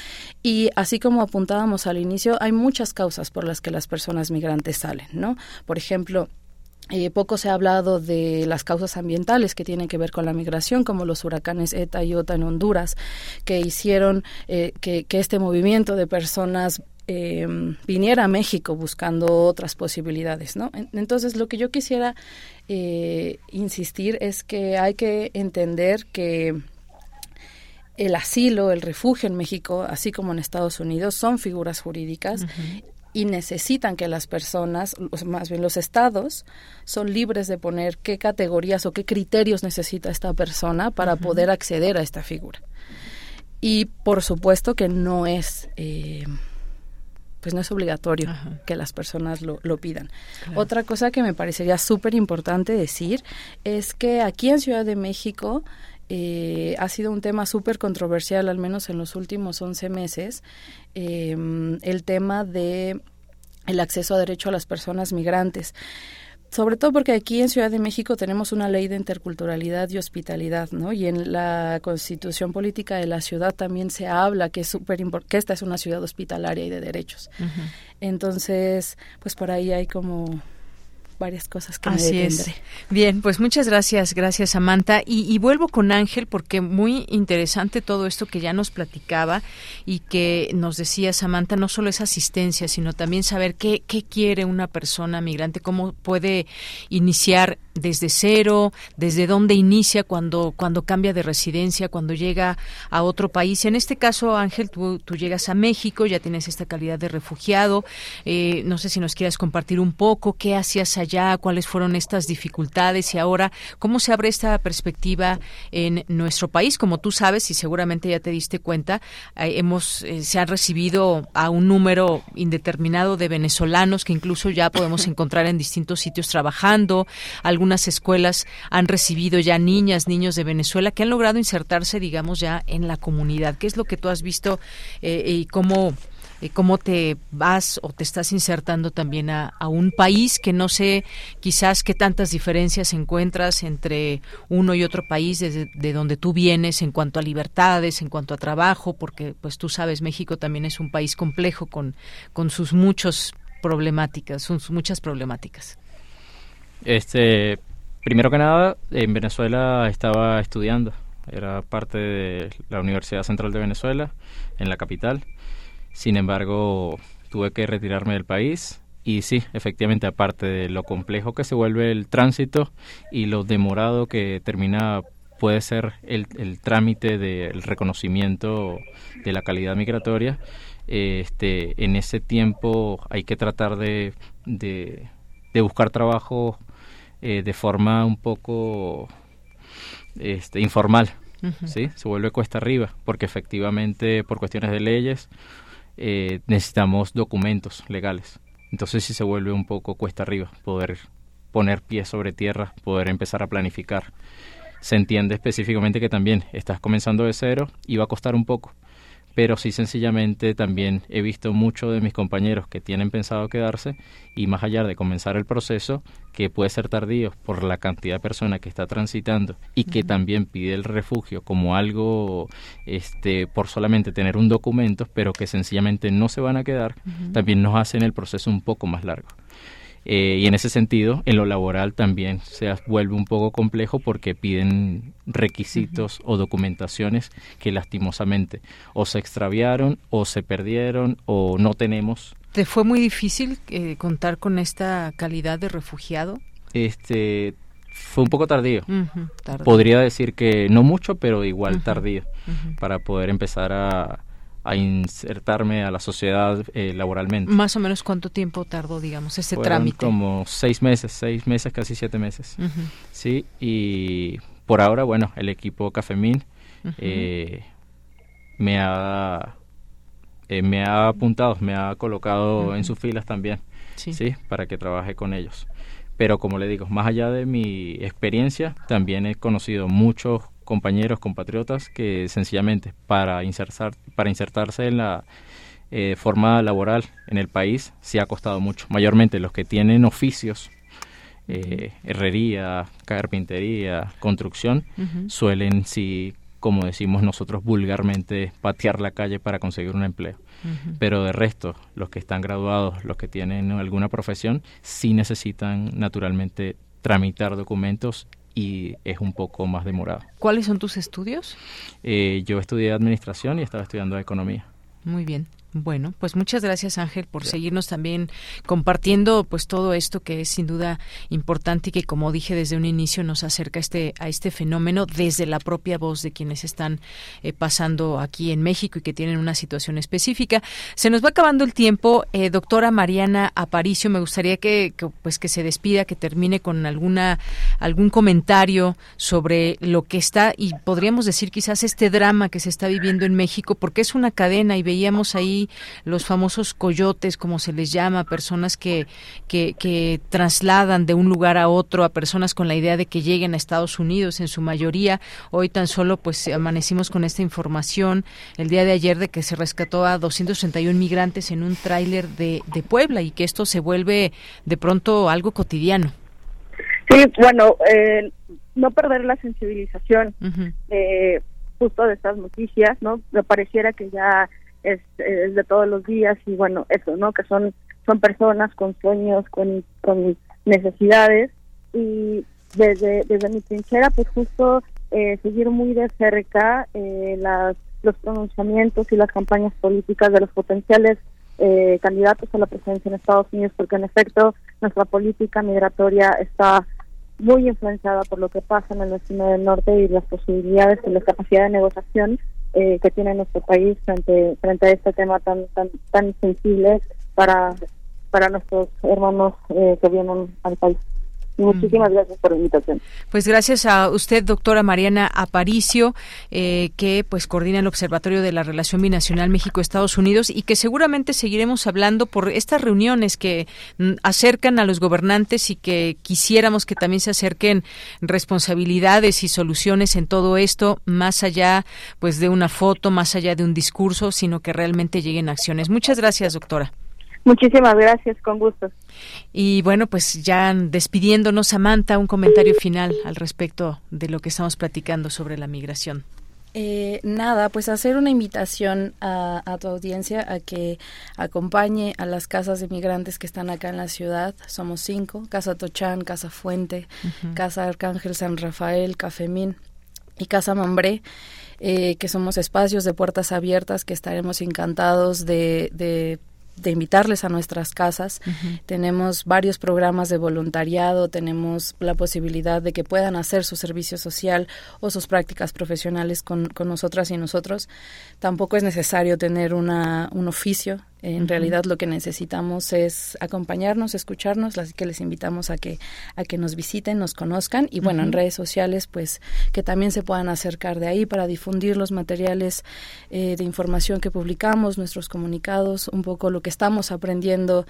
y así como apuntábamos al inicio, hay muchas causas por las que las personas personas migrantes salen, ¿no? Por ejemplo, eh, poco se ha hablado de las causas ambientales que tienen que ver con la migración, como los huracanes ETA y OTA en Honduras, que hicieron eh, que, este movimiento de personas eh, viniera a México buscando otras posibilidades, ¿no? Entonces, lo que yo quisiera eh, insistir es que hay que entender que el asilo, el refugio en México, así como en Estados Unidos, son figuras jurídicas y necesitan que las personas, más bien los estados, son libres de poner qué categorías o qué criterios necesita esta persona para uh -huh. poder acceder a esta figura. Y por supuesto que no es... Eh, pues no es obligatorio Ajá. que las personas lo, lo pidan. Claro. Otra cosa que me parecería súper importante decir es que aquí en Ciudad de México eh, ha sido un tema súper controversial, al menos en los últimos 11 meses, eh, el tema de el acceso a derecho a las personas migrantes sobre todo porque aquí en Ciudad de México tenemos una ley de interculturalidad y hospitalidad, ¿no? Y en la Constitución política de la ciudad también se habla que es súper que esta es una ciudad hospitalaria y de derechos. Uh -huh. Entonces, pues por ahí hay como varias cosas que Así me es. Bien, pues muchas gracias, gracias Samantha. Y, y, vuelvo con Ángel porque muy interesante todo esto que ya nos platicaba y que nos decía Samantha, no solo es asistencia, sino también saber qué, qué quiere una persona migrante, cómo puede iniciar desde cero, desde dónde inicia cuando, cuando cambia de residencia, cuando llega a otro país. En este caso, Ángel, tú, llegas a México, ya tienes esta calidad de refugiado. Eh, no sé si nos quieras compartir un poco qué hacías allá, cuáles fueron estas dificultades y ahora cómo se abre esta perspectiva en nuestro país. Como tú sabes y seguramente ya te diste cuenta, eh, hemos eh, se han recibido a un número indeterminado de venezolanos que incluso ya podemos encontrar en distintos sitios trabajando. Algunas escuelas han recibido ya niñas, niños de Venezuela que han logrado insertarse, digamos, ya en la comunidad. ¿Qué es lo que tú has visto eh, y cómo eh, cómo te vas o te estás insertando también a, un país que no sé quizás qué tantas diferencias encuentras entre uno y otro país desde de donde tú vienes en cuanto a libertades, en cuanto a trabajo, porque pues tú sabes, México también es un país complejo con, con sus muchos problemáticas, sus muchas problemáticas. Este, primero que nada, en Venezuela estaba estudiando, era parte de la Universidad Central de Venezuela, en la capital. Sin embargo, tuve que retirarme del país. Y sí, efectivamente, aparte de lo complejo que se vuelve el tránsito y lo demorado que termina puede ser el, trámite del reconocimiento de la calidad migratoria, este, en ese tiempo hay que tratar de, de, buscar trabajo eh, de forma un poco este, informal, ¿sí? Se vuelve cuesta arriba, porque efectivamente por cuestiones de leyes eh, necesitamos documentos legales. Entonces si se vuelve un poco cuesta arriba poder poner pies sobre tierra, poder empezar a planificar. Se entiende específicamente que también estás comenzando de cero y va a costar un poco pero sí sencillamente también he visto muchos de mis compañeros que tienen pensado quedarse y más allá de comenzar el proceso, que puede ser tardío por la cantidad de personas que está transitando y que también pide el refugio como algo este por solamente tener un documento, pero que sencillamente no se van a quedar, también nos hacen el proceso un poco más largo. Eh, y en ese sentido, en lo laboral también se vuelve un poco complejo porque piden requisitos o documentaciones que lastimosamente o se extraviaron o se perdieron o no tenemos. ¿Te fue muy difícil eh, contar con esta calidad de refugiado? Este fue un poco tardío. Podría decir que no mucho, pero igual tardío para poder empezar a, a insertarme a la sociedad eh, laboralmente. Más o menos cuánto tiempo tardó, digamos, ese trámite. Como seis meses, seis meses, casi siete meses. Sí, y por ahora, bueno, el equipo Cafemín eh, me ha eh, me ha apuntado, me ha colocado en sus filas también, sí. sí, para que trabaje con ellos. Pero como le digo, más allá de mi experiencia, también he conocido muchos compañeros, compatriotas que sencillamente para, insertar, para insertarse en la eh, forma laboral en el país se ha costado mucho. Mayormente los que tienen oficios, eh, herrería, carpintería, construcción, suelen, si, como decimos nosotros vulgarmente, patear la calle para conseguir un empleo. Pero de resto, los que están graduados, los que tienen alguna profesión, sí necesitan naturalmente tramitar documentos y es un poco más demorado. ¿Cuáles son tus estudios? Eh, yo estudié administración y estaba estudiando economía. Muy bien. Bueno, pues muchas gracias Ángel por seguirnos también compartiendo pues todo esto que es sin duda importante y que como dije desde un inicio nos acerca este a este fenómeno desde la propia voz de quienes están eh, pasando aquí en México y que tienen una situación específica. Se nos va acabando el tiempo, eh, doctora Mariana Aparicio, me gustaría que, pues que se despida, que termine con alguna algún comentario sobre lo que está y podríamos decir quizás este drama que se está viviendo en México porque es una cadena y veíamos ahí los famosos coyotes, como se les llama, personas que, que, que trasladan de un lugar a otro a personas con la idea de que lleguen a Estados Unidos en su mayoría. Hoy tan solo pues amanecimos con esta información el día de ayer de que se rescató a 231 migrantes en un tráiler de, de Puebla y que esto se vuelve de pronto algo cotidiano. Sí, bueno, eh, no perder la sensibilización justo de estas noticias, ¿no? Me pareciera que ya es, de todos los días y bueno, eso, ¿no? Que son, son personas con sueños, con, con necesidades y desde, desde mi trinchera pues justo eh, seguir muy de cerca eh, las, los pronunciamientos y las campañas políticas de los potenciales eh, candidatos a la presidencia en Estados Unidos porque en efecto nuestra política migratoria está muy influenciada por lo que pasa en el vecino del norte y las posibilidades y la capacidad de negociación eh, que tiene nuestro país frente frente a este tema tan tan tan sensible para para nuestros hermanos eh, que vienen al país. Muchísimas gracias por la invitación. Pues gracias a usted, doctora Mariana Aparicio, eh, que pues coordina el Observatorio de la Relación Binacional México-Estados Unidos y que seguramente seguiremos hablando por estas reuniones que mm, acercan a los gobernantes y que quisiéramos que también se acerquen responsabilidades y soluciones en todo esto, más allá pues de una foto, más allá de un discurso, sino que realmente lleguen acciones. Muchas gracias, doctora. Muchísimas gracias, con gusto. Y bueno, pues ya despidiéndonos, Samantha, un comentario final al respecto de lo que estamos platicando sobre la migración. Eh, nada, pues hacer una invitación a, tu audiencia a que acompañe a las casas de migrantes que están acá en la ciudad. Somos cinco, Casa Tochán, Casa Fuente, Casa Arcángel San Rafael, Cafemín y Casa Mambré. Eh, que somos espacios de puertas abiertas que estaremos encantados de, de de invitarles a nuestras casas. Tenemos varios programas de voluntariado, tenemos la posibilidad de que puedan hacer su servicio social o sus prácticas profesionales con, con nosotras y nosotros. Tampoco es necesario tener una, un oficio en realidad lo que necesitamos es acompañarnos, escucharnos, así que les invitamos a que a que nos visiten, nos conozcan y bueno, en redes sociales pues que también se puedan acercar de ahí para difundir los materiales eh, de información que publicamos, nuestros comunicados, un poco lo que estamos aprendiendo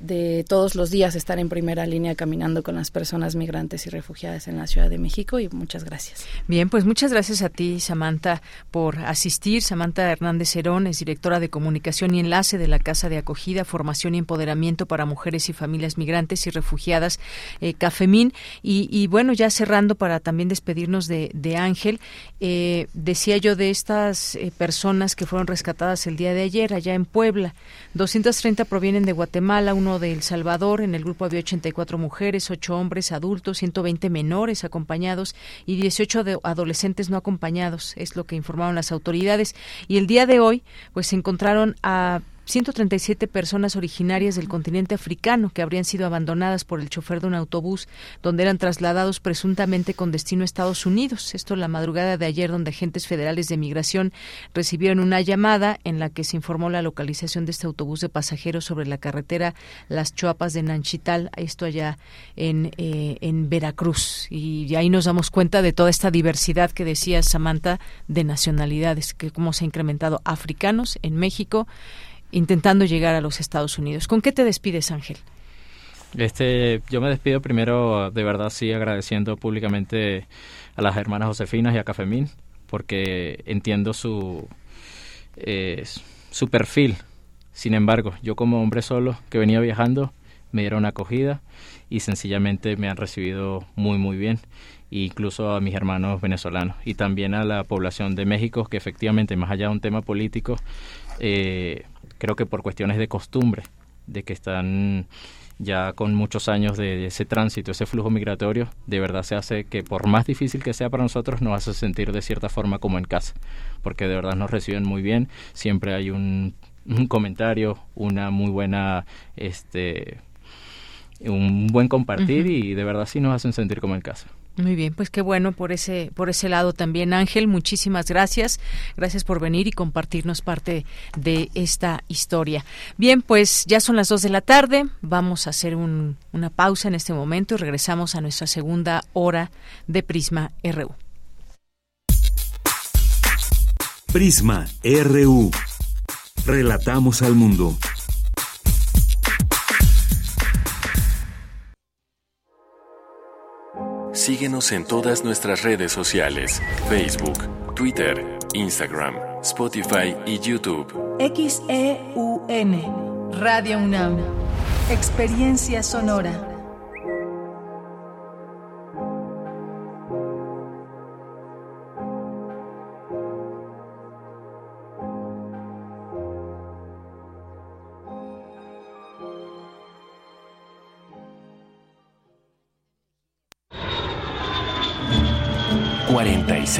de todos los días estar en primera línea caminando con las personas migrantes y refugiadas en la Ciudad de México y muchas gracias. Bien, pues muchas gracias a ti, Samantha, por asistir. Samantha Hernández Herón es directora de comunicación y enlace de la Casa de Acogida, Formación y Empoderamiento para Mujeres y Familias Migrantes y Refugiadas, eh, Cafemín. Y, bueno, ya cerrando para también despedirnos de, Ángel, eh, decía yo de estas eh, personas que fueron rescatadas el día de ayer allá en Puebla. 230 provienen de Guatemala, uno de El Salvador. En el grupo había 84 mujeres, 8 hombres adultos, 120 menores acompañados y 18 adolescentes no acompañados, es lo que informaron las autoridades. Y el día de hoy, pues se encontraron a 137 personas originarias del continente africano que habrían sido abandonadas por el chofer de un autobús donde eran trasladados presuntamente con destino a Estados Unidos. Esto la madrugada de ayer donde agentes federales de migración recibieron una llamada en la que se informó la localización de este autobús de pasajeros sobre la carretera Las Chuapas de Nanchital, esto allá en, eh, en Veracruz. Y ahí nos damos cuenta de toda esta diversidad que decía Samantha de nacionalidades, que cómo se ha incrementado africanos en México, intentando llegar a los Estados Unidos. ¿Con qué te despides, Ángel? Este, yo me despido primero, de verdad, sí, agradeciendo públicamente a las hermanas Josefinas y a Cafemín, porque entiendo su, eh, su perfil. Sin embargo, yo como hombre solo que venía viajando, me dieron acogida y sencillamente me han recibido muy, muy bien incluso a mis hermanos venezolanos y también a la población de México que efectivamente más allá de un tema político eh, creo que por cuestiones de costumbre, de que están ya con muchos años de ese tránsito, ese flujo migratorio, de verdad se hace que por más difícil que sea para nosotros, nos hace sentir de cierta forma como en casa, porque de verdad nos reciben muy bien, siempre hay un, comentario, una muy buena, este, un buen compartir y de verdad sí nos hacen sentir como en casa. Muy bien, pues qué bueno por ese por ese lado también Ángel, muchísimas gracias. Gracias por venir y compartirnos parte de esta historia. Bien, pues ya son las dos de la tarde, vamos a hacer una pausa en este momento y regresamos a nuestra segunda hora de Prisma RU. Prisma RU. Relatamos al mundo. Síguenos en todas nuestras redes sociales, Facebook, Twitter, Instagram, Spotify y YouTube. XEUN, Radio UNAM, Experiencia Sonora.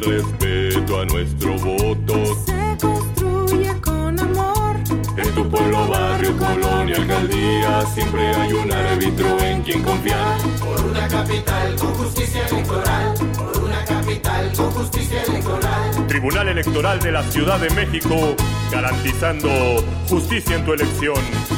El respeto a nuestro voto. Se construye con amor. En tu pueblo, barrio, colonia, alcaldía, siempre hay un árbitro en quien confiar. Por una capital con justicia electoral. Por una capital con justicia electoral. Tribunal Electoral de la Ciudad de México, garantizando justicia en tu elección.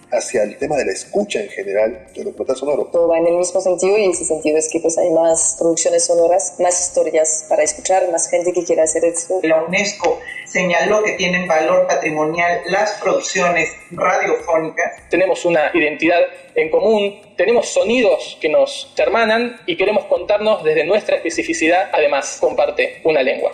Hacia el tema de la escucha en general de documental sonoro. Todo va en el mismo sentido y ese sentido es que pues hay más producciones sonoras, más historias para escuchar, más gente que quiera hacer esto. La UNESCO señaló que tienen valor patrimonial las producciones radiofónicas. Tenemos una identidad en común, tenemos sonidos que nos hermanan y queremos contarnos desde nuestra especificidad, además comparte una lengua.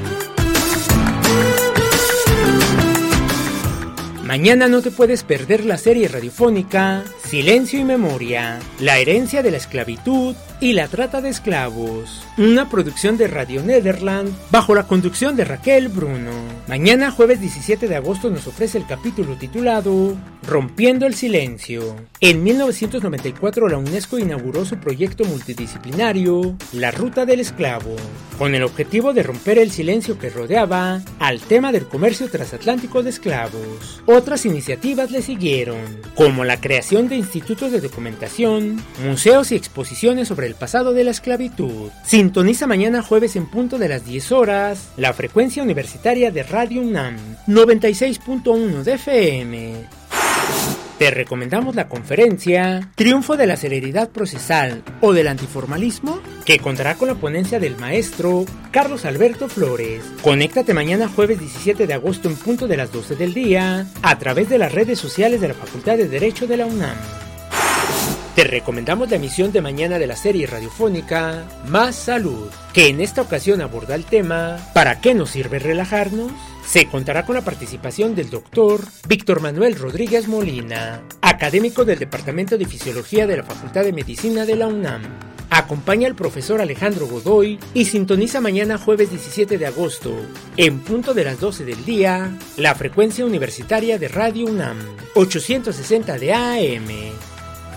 Mañana no te puedes perder la serie radiofónica Silencio y Memoria, la herencia de la esclavitud y la trata de esclavos, una producción de Radio Nederland bajo la conducción de Raquel Bruno. Mañana jueves 17 de agosto nos ofrece el capítulo titulado Rompiendo el Silencio. En 1994 la UNESCO inauguró su proyecto multidisciplinario La Ruta del Esclavo, con el objetivo de romper el silencio que rodeaba al tema del comercio transatlántico de esclavos. Otras iniciativas le siguieron, como la creación de institutos de documentación, museos y exposiciones sobre el pasado de la esclavitud. Sintoniza mañana jueves en punto de las 10 horas la frecuencia universitaria de Radio UNAM 96.1 de FM. Te recomendamos la conferencia Triunfo de la celeridad procesal o del antiformalismo, que contará con la ponencia del maestro Carlos Alberto Flores. Conéctate mañana jueves 17 de agosto en punto de las 12 del día a través de las redes sociales de la Facultad de Derecho de la UNAM. Te recomendamos la emisión de mañana de la serie radiofónica Más Salud, que en esta ocasión aborda el tema ¿Para qué nos sirve relajarnos? Se contará con la participación del doctor Víctor Manuel Rodríguez Molina, académico del Departamento de Fisiología de la Facultad de Medicina de la UNAM. Acompaña al profesor Alejandro Godoy y sintoniza mañana jueves 17 de agosto, en punto de las 12 del día, la frecuencia universitaria de Radio UNAM, 860 de AM.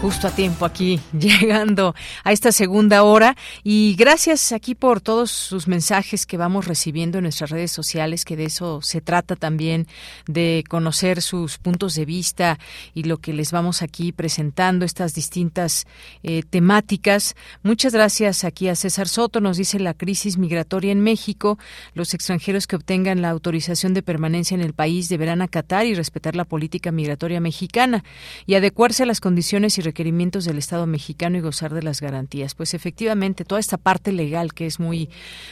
Justo a tiempo aquí, llegando a esta segunda hora. Y gracias aquí por todos sus mensajes que vamos recibiendo en nuestras redes sociales, que de eso se trata también, de conocer sus puntos de vista y lo que les vamos aquí presentando, estas distintas eh, temáticas. Muchas gracias aquí a César Soto, nos dice la crisis migratoria en México. Los extranjeros que obtengan la autorización de permanencia en el país deberán acatar y respetar la política migratoria mexicana y adecuarse a las condiciones y requerimientos del Estado mexicano y gozar de las garantías. Pues efectivamente, toda esta parte legal que es muy,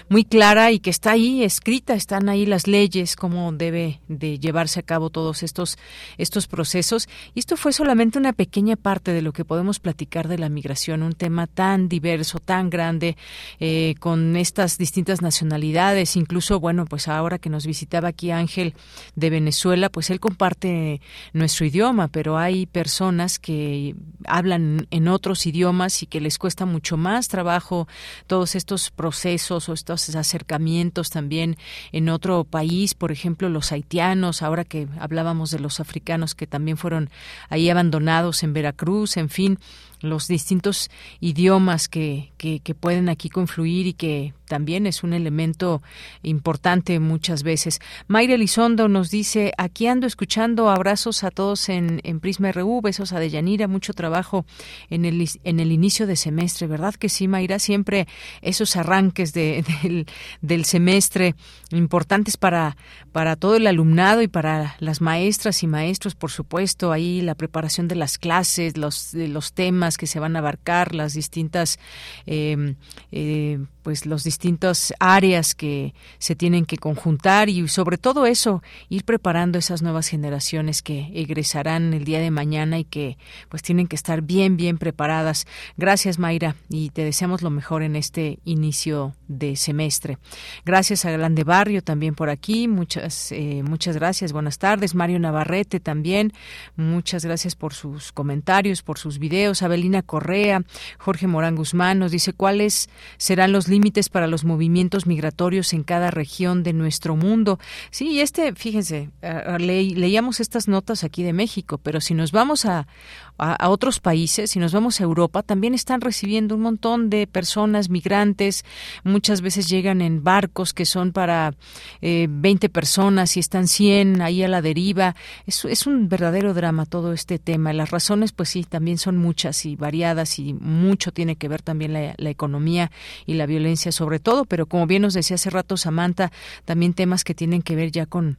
muy clara y que está ahí escrita, están ahí las leyes, cómo debe de llevarse a cabo todos estos, estos procesos. Y esto fue solamente una pequeña parte de lo que podemos platicar de la migración, un tema tan diverso, tan grande, eh, con estas distintas nacionalidades, incluso, bueno, pues ahora que nos visitaba aquí Ángel de Venezuela, pues él comparte nuestro idioma, pero hay personas que hablan en otros idiomas y que les cuesta mucho más trabajo todos estos procesos o estos acercamientos también en otro país, por ejemplo, los haitianos, ahora que hablábamos de los africanos que también fueron ahí abandonados en Veracruz, en fin, los distintos idiomas que, que, pueden aquí confluir y que también es un elemento importante muchas veces. Mayra Elizondo nos dice, aquí ando escuchando abrazos a todos en, en Prisma RU, besos a Deyanira, mucho trabajo en el, en el inicio de semestre, ¿verdad que sí, Mayra? Siempre esos arranques de, del, del semestre importantes para, para todo el alumnado y para las maestras y maestros, por supuesto, ahí la preparación de las clases, los, de los temas que se van a abarcar, las distintas eh, eh, pues los distintas áreas que se tienen que conjuntar y sobre todo eso ir preparando esas nuevas generaciones que egresarán el día de mañana y que pues tienen que estar bien bien preparadas. Gracias Mayra y te deseamos lo mejor en este inicio de semestre. Gracias a Grande Barrio también por aquí, muchas eh, muchas gracias, buenas tardes. Mario Navarrete también, muchas gracias por sus comentarios, por sus videos. Abelina Correa, Jorge Morán Guzmán nos dice cuáles serán los límites para los movimientos migratorios en cada región de nuestro mundo. Sí, este, fíjense, leíamos estas notas aquí de México, pero si nos vamos a, a, otros países, si nos vamos a Europa, también están recibiendo un montón de personas migrantes. Muchas veces llegan en barcos que son para eh, 20 personas y están 100 ahí a la deriva. Es, es un verdadero drama todo este tema. Las razones, pues sí, también son muchas y variadas y mucho tiene que ver también la, la economía y la violencia sobre todo, pero como bien nos decía hace rato Samantha, también temas que tienen que ver ya con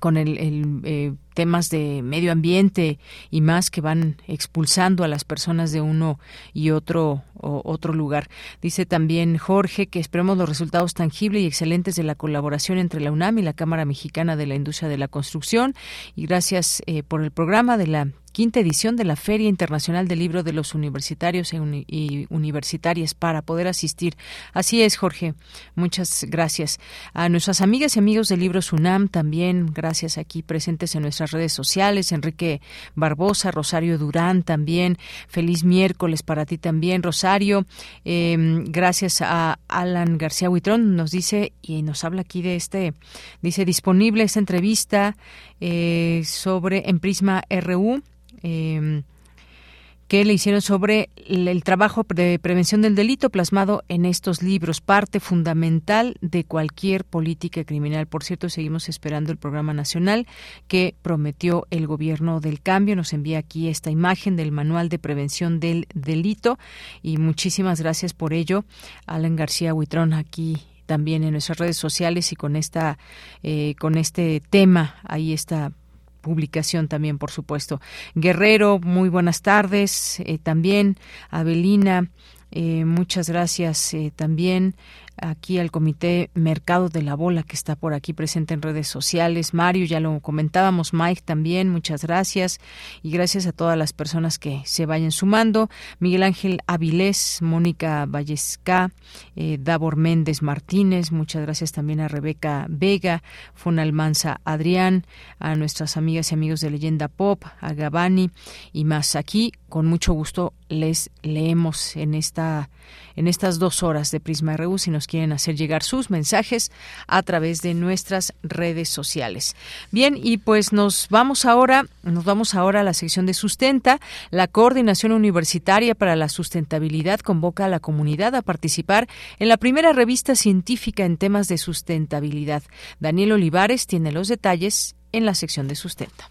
con el, eh, temas de medio ambiente y más que van expulsando a las personas de uno y otro otro lugar. Dice también Jorge que esperemos los resultados tangibles y excelentes de la colaboración entre la UNAM y la Cámara Mexicana de la Industria de la Construcción y gracias eh, por el programa de la quinta edición de la Feria Internacional del Libro de los Universitarios y Universitarias para poder asistir. Así es, Jorge. Muchas gracias. A nuestras amigas y amigos del libro UNAM también, gracias aquí presentes en nuestras redes sociales. Enrique Barbosa, Rosario Durán también. Feliz miércoles para ti también, Rosario. Em, gracias a Alan García Huitrón, nos dice y nos habla aquí de este, dice disponible esta entrevista eh, sobre en Prisma RU eh, que le hicieron sobre el, trabajo de prevención del delito plasmado en estos libros, parte fundamental de cualquier política criminal. Por cierto, seguimos esperando el programa nacional que prometió el gobierno del cambio. Nos envía aquí esta imagen del manual de prevención del delito y muchísimas gracias por ello, Alan García Huitrón, aquí también en nuestras redes sociales y con esta eh, con este tema ahí está publicación también, por supuesto. Guerrero, muy buenas tardes. Eh, también Abelina, eh, muchas gracias eh, también aquí al Comité Mercado de la Bola que está por aquí presente en redes sociales. Mario, ya lo comentábamos, Mike también, muchas gracias y gracias a todas las personas que se vayan sumando. Miguel Ángel Avilés, Mónica Vallesca, eh, Davor Méndez Martínez, muchas gracias también a Rebeca Vega, Fonalmanza Adrián, a nuestras amigas y amigos de Leyenda Pop, a Gabani y más. Aquí, con mucho gusto, les leemos en esta en estas dos horas de Prisma RU si quieren hacer llegar sus mensajes a través de nuestras redes sociales. Bien, y pues nos vamos ahora, nos vamos ahora a la sección de sustenta. La Coordinación Universitaria para la Sustentabilidad convoca a la comunidad a participar en la primera revista científica en temas de sustentabilidad. Daniel Olivares tiene los detalles en la sección de sustenta.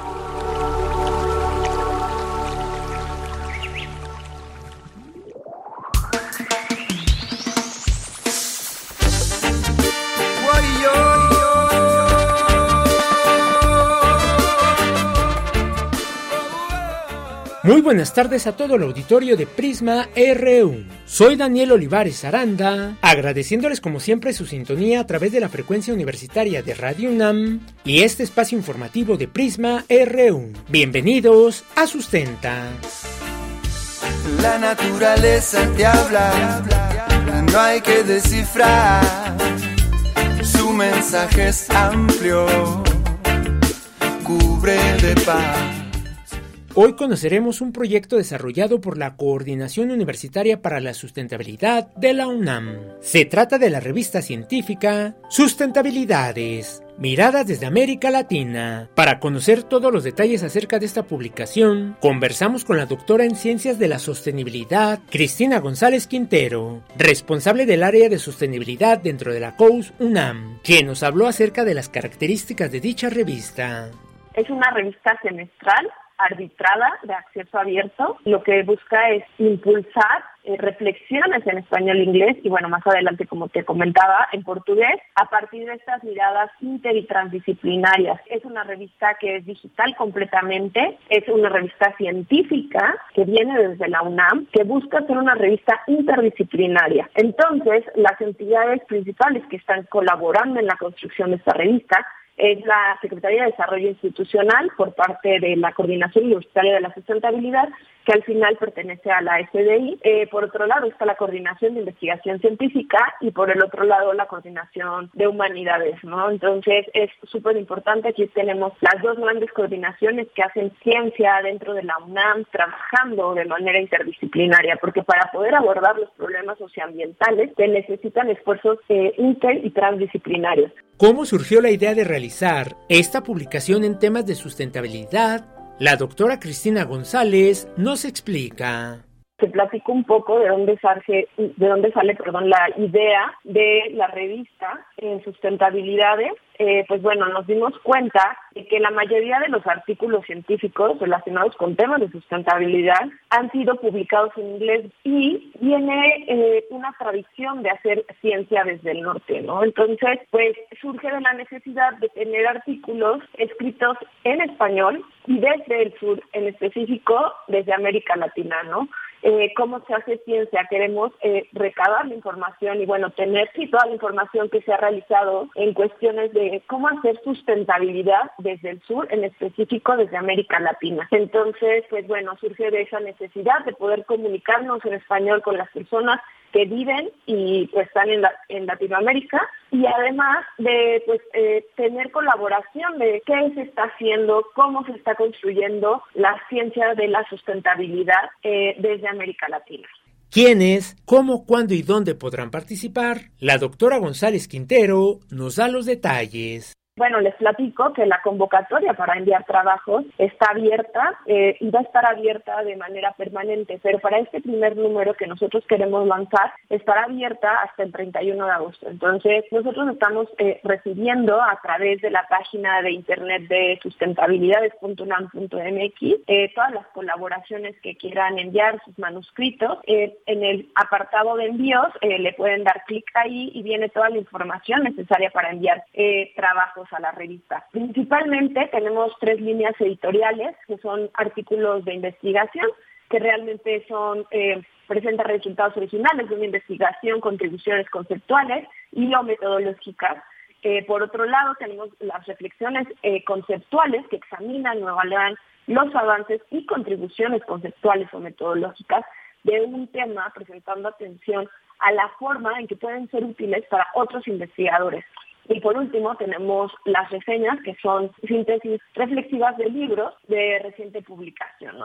Muy buenas tardes a todo el auditorio de Prisma RU. Soy Daniel Olivares Aranda, agradeciéndoles como siempre su sintonía a través de la frecuencia universitaria de Radio UNAM y este espacio informativo de Prisma RU. Bienvenidos a Sustenta. La naturaleza te habla, no hay que descifrar. Su mensaje es amplio, cubre de paz. Hoy conoceremos un proyecto desarrollado por la Coordinación Universitaria para la Sustentabilidad de la UNAM. Se trata de la revista científica Sustentabilidades, Miradas desde América Latina. Para conocer todos los detalles acerca de esta publicación, conversamos con la doctora en Ciencias de la Sostenibilidad, Cristina González Quintero, responsable del área de sostenibilidad dentro de la COUS UNAM, quien nos habló acerca de las características de dicha revista. Es una revista semestral arbitrada de acceso abierto, lo que busca es impulsar eh, reflexiones en español e inglés y bueno, más adelante, como te comentaba, en portugués, a partir de estas miradas inter y transdisciplinarias. Es una revista que es digital completamente, es una revista científica que viene desde la UNAM, que busca ser una revista interdisciplinaria. Entonces, las entidades principales que están colaborando en la construcción de esta revista es la Secretaría de Desarrollo Institucional por parte de la Coordinación Universitaria de la Sustentabilidad, que al final pertenece a la SDI. Eh, por otro lado está la Coordinación de Investigación Científica y por el otro lado la Coordinación de Humanidades, ¿no? Entonces es súper importante, aquí tenemos las dos grandes coordinaciones que hacen ciencia dentro de la UNAM, trabajando de manera interdisciplinaria, porque para poder abordar los problemas socioambientales se necesitan esfuerzos eh, inter y transdisciplinarios. ¿Cómo surgió la idea de realizar esta publicación en temas de sustentabilidad? La doctora Cristina González nos explica te platico un poco de dónde sale, de dónde sale perdón, la idea de la revista en sustentabilidades. Eh, pues bueno, nos dimos cuenta de que la mayoría de los artículos científicos relacionados con temas de sustentabilidad han sido publicados en inglés y viene eh, una tradición de hacer ciencia desde el norte, ¿no? Entonces, pues surge de la necesidad de tener artículos escritos en español y desde el sur, en específico desde América Latina, ¿no? Eh, cómo se hace ciencia, queremos eh, recabar la información y bueno, tener sí, toda la información que se ha realizado en cuestiones de cómo hacer sustentabilidad desde el sur, en específico desde América Latina. Entonces, pues bueno, surge de esa necesidad de poder comunicarnos en español con las personas que viven y pues están en, en Latinoamérica y además de pues eh, tener colaboración de qué se está haciendo, cómo se está construyendo la ciencia de la sustentabilidad eh, desde América Latina. ¿Quiénes, cómo, cuándo y dónde podrán participar? La doctora González Quintero nos da los detalles. Bueno, les platico que la convocatoria para enviar trabajos está abierta eh, y va a estar abierta de manera permanente, pero para este primer número que nosotros queremos lanzar estará abierta hasta el 31 de agosto. Entonces, nosotros estamos eh, recibiendo a través de la página de internet de sustentabilidades.unam.mx eh, todas las colaboraciones que quieran enviar sus manuscritos. en el apartado de envíos le pueden dar clic ahí y viene toda la información necesaria para enviar trabajos a la revista. Principalmente tenemos tres líneas editoriales, que son artículos de investigación, que realmente son eh, presentan resultados originales de una investigación, contribuciones conceptuales y o metodológicas. Eh, por otro lado, tenemos las reflexiones eh, conceptuales que examinan o evalúan los avances y contribuciones conceptuales o metodológicas de un tema, presentando atención a la forma en que pueden ser útiles para otros investigadores. Y por último tenemos las reseñas, que son síntesis reflexivas de libros de reciente publicación.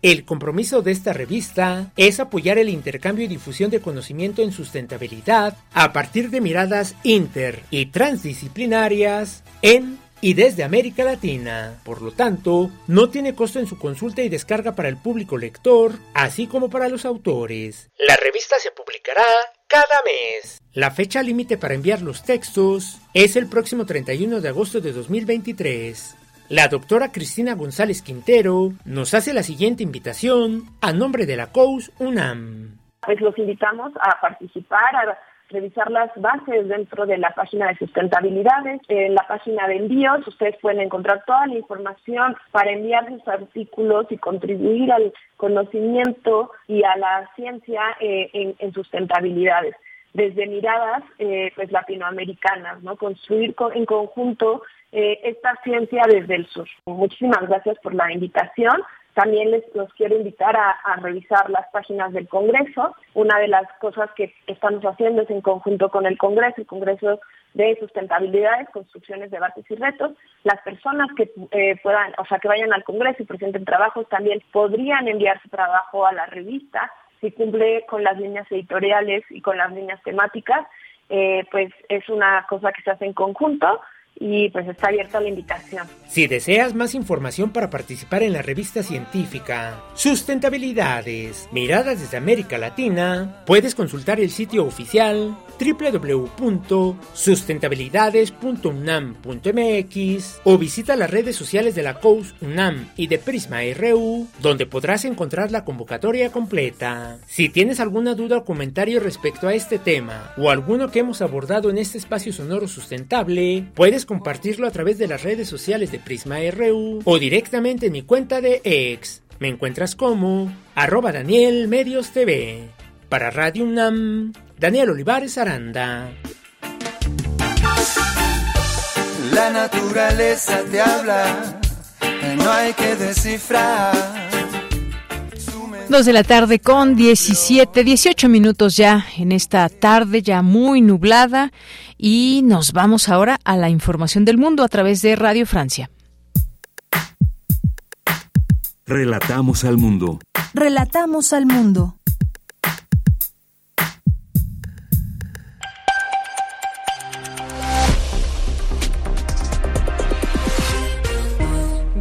El compromiso de esta revista es apoyar el intercambio y difusión de conocimiento en sustentabilidad a partir de miradas inter y transdisciplinarias en y desde América Latina. Por lo tanto, no tiene costo en su consulta y descarga para el público lector, así como para los autores. La revista se publicará cada mes. La fecha límite para enviar los textos es el próximo 31 de agosto de 2023. La doctora Cristina González Quintero nos hace la siguiente invitación a nombre de la COUS UNAM. Pues los invitamos a participar, a revisar las bases dentro de la página de sustentabilidades, en la página de envíos, ustedes pueden encontrar toda la información para enviar sus artículos y contribuir al conocimiento y a la ciencia eh, en, sustentabilidades desde miradas eh, pues latinoamericanas, ¿no? Construir en conjunto eh, esta ciencia desde el sur. Muchísimas gracias por la invitación. También les los quiero invitar a, revisar las páginas del Congreso. Una de las cosas que estamos haciendo es en conjunto con el Congreso, el Congreso de Sustentabilidades, Construcciones, Debates y Retos. Las personas que eh, puedan, o sea, que vayan al Congreso y presenten trabajos también podrían enviar su trabajo a la revista si cumple con las líneas editoriales y con las líneas temáticas. Eh, pues es una cosa que se hace en conjunto y pues está abierta la invitación. Si deseas más información para participar en la revista científica Sustentabilidades, miradas desde América Latina, puedes consultar el sitio oficial www.sustentabilidades.unam.mx o visita las redes sociales de la COUS UNAM y de Prisma RU, donde podrás encontrar la convocatoria completa. Si tienes alguna duda o comentario respecto a este tema o alguno que hemos abordado en este espacio sonoro sustentable, puedes compartirlo a través de las redes sociales de Prisma RU o directamente en mi cuenta de ex. Me encuentras como arroba Daniel Medios TV. Para Radio UNAM, Daniel Olivares Aranda. La naturaleza te habla, no hay que descifrar. Dos de la tarde con 17, 18 minutos ya en esta tarde ya muy nublada y nos vamos ahora a la información del mundo a través de Radio Francia. Relatamos al mundo. Relatamos al mundo.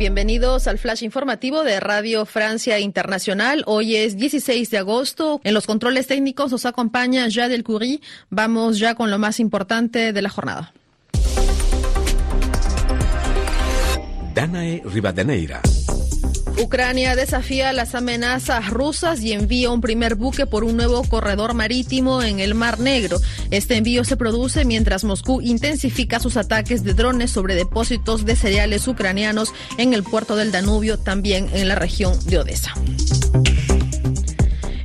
Bienvenidos al flash informativo de Radio Francia Internacional. Hoy es 16 de agosto. En los controles técnicos nos acompaña Jade Curie. Vamos ya con lo más importante de la jornada. Danae Rivadeneira. Ucrania desafía las amenazas rusas y envía un primer buque por un nuevo corredor marítimo en el Mar Negro. Este envío se produce mientras Moscú intensifica sus ataques de drones sobre depósitos de cereales ucranianos en el puerto del Danubio, también en la región de Odessa.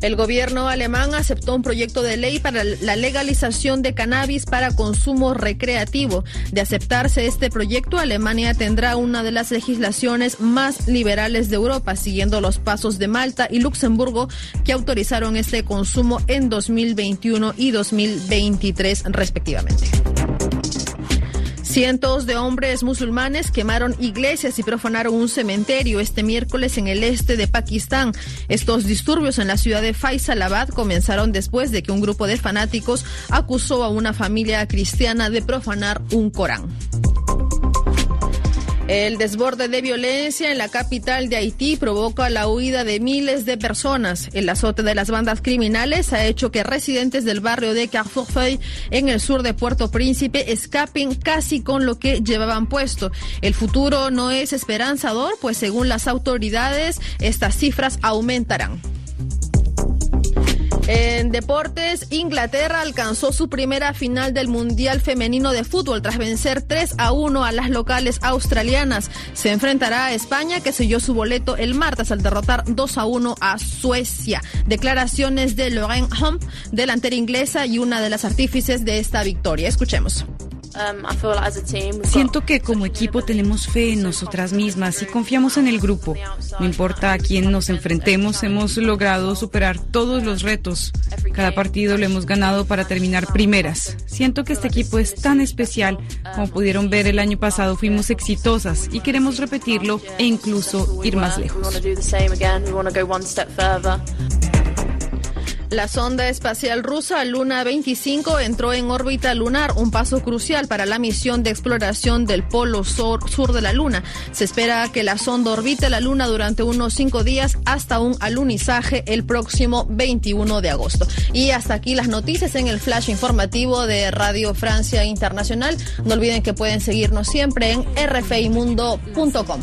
El gobierno alemán aceptó un proyecto de ley para la legalización de cannabis para consumo recreativo. De aceptarse este proyecto, Alemania tendrá una de las legislaciones más liberales de Europa, siguiendo los pasos de Malta y Luxemburgo, que autorizaron este consumo en 2021 y 2023 respectivamente. Cientos de hombres musulmanes quemaron iglesias y profanaron un cementerio este miércoles en el este de Pakistán. Estos disturbios en la ciudad de Faisalabad comenzaron después de que un grupo de fanáticos acusó a una familia cristiana de profanar un Corán. El desborde de violencia en la capital de Haití provoca la huida de miles de personas. El azote de las bandas criminales ha hecho que residentes del barrio de Carrefour en el sur de Puerto Príncipe escapen casi con lo que llevaban puesto. El futuro no es esperanzador, pues según las autoridades, estas cifras aumentarán. En deportes, Inglaterra alcanzó su primera final del Mundial Femenino de Fútbol tras vencer 3 a 1 a las locales australianas. Se enfrentará a España, que selló su boleto el martes al derrotar 2 a 1 a Suecia. Declaraciones de Lorraine Hump, delantera inglesa y una de las artífices de esta victoria. Escuchemos. Um, Siento que como equipo tenemos fe en nosotras mismas y confiamos en el grupo. No importa a quién nos enfrentemos, hemos logrado superar todos los retos. Cada partido lo hemos ganado para terminar primeras. Siento que este equipo es tan especial. Como pudieron ver el año pasado, fuimos exitosas y queremos repetirlo e incluso ir más lejos. La sonda espacial rusa Luna 25 entró en órbita lunar, un paso crucial para la misión de exploración del polo sur, sur, de la Luna. Se espera que la sonda orbite la Luna durante unos cinco días hasta un alunizaje el próximo 21 de agosto. Y hasta aquí las noticias en el flash informativo de Radio Francia Internacional. No olviden que pueden seguirnos siempre en rfimundo.com.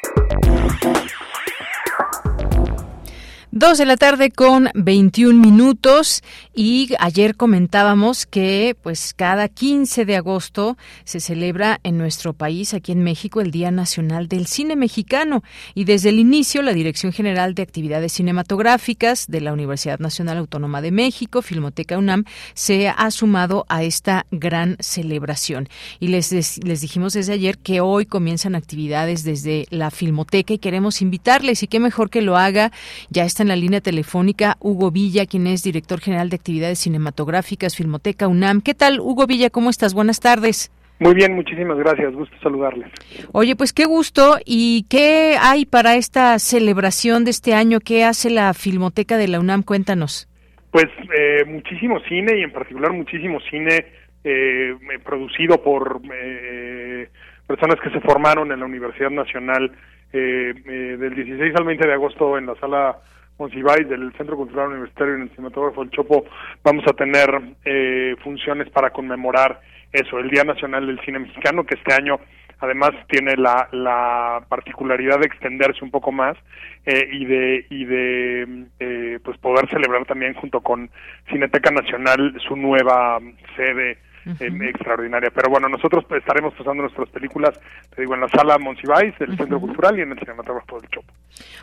Dos de la tarde con 21 minutos y ayer comentábamos que pues cada 15 de agosto se celebra en nuestro país, aquí en México, el Día Nacional del Cine Mexicano y desde el inicio la Dirección General de Actividades Cinematográficas de la Universidad Nacional Autónoma de México, Filmoteca UNAM, se ha sumado a esta gran celebración. Y les, les dijimos desde ayer que hoy comienzan actividades desde la Filmoteca y queremos invitarles y qué mejor que lo haga ya está en la línea telefónica Hugo Villa, quien es director general de actividades cinematográficas Filmoteca UNAM. ¿Qué tal, Hugo Villa? ¿Cómo estás? Buenas tardes. Muy bien, muchísimas gracias. Gusto saludarles. Oye, pues qué gusto. ¿Y qué hay para esta celebración de este año? ¿Qué hace la Filmoteca de la UNAM? Cuéntanos. Pues eh, muchísimo cine y en particular muchísimo cine eh, producido por eh, personas que se formaron en la Universidad Nacional del 16 al 20 de agosto en la sala Monsiváis del Centro Cultural Universitario en el Cinematógrafo del Chopo vamos a tener eh, funciones para conmemorar eso, el Día Nacional del Cine Mexicano, que este año además tiene la, la particularidad de extenderse un poco más eh, y de y de eh, pues poder celebrar también junto con Cineteca Nacional su nueva sede extraordinaria. Pero bueno, nosotros estaremos pasando nuestras películas, te digo, en la sala Monsiváis, del Centro Cultural y en el Cinematógrafo del Chopo.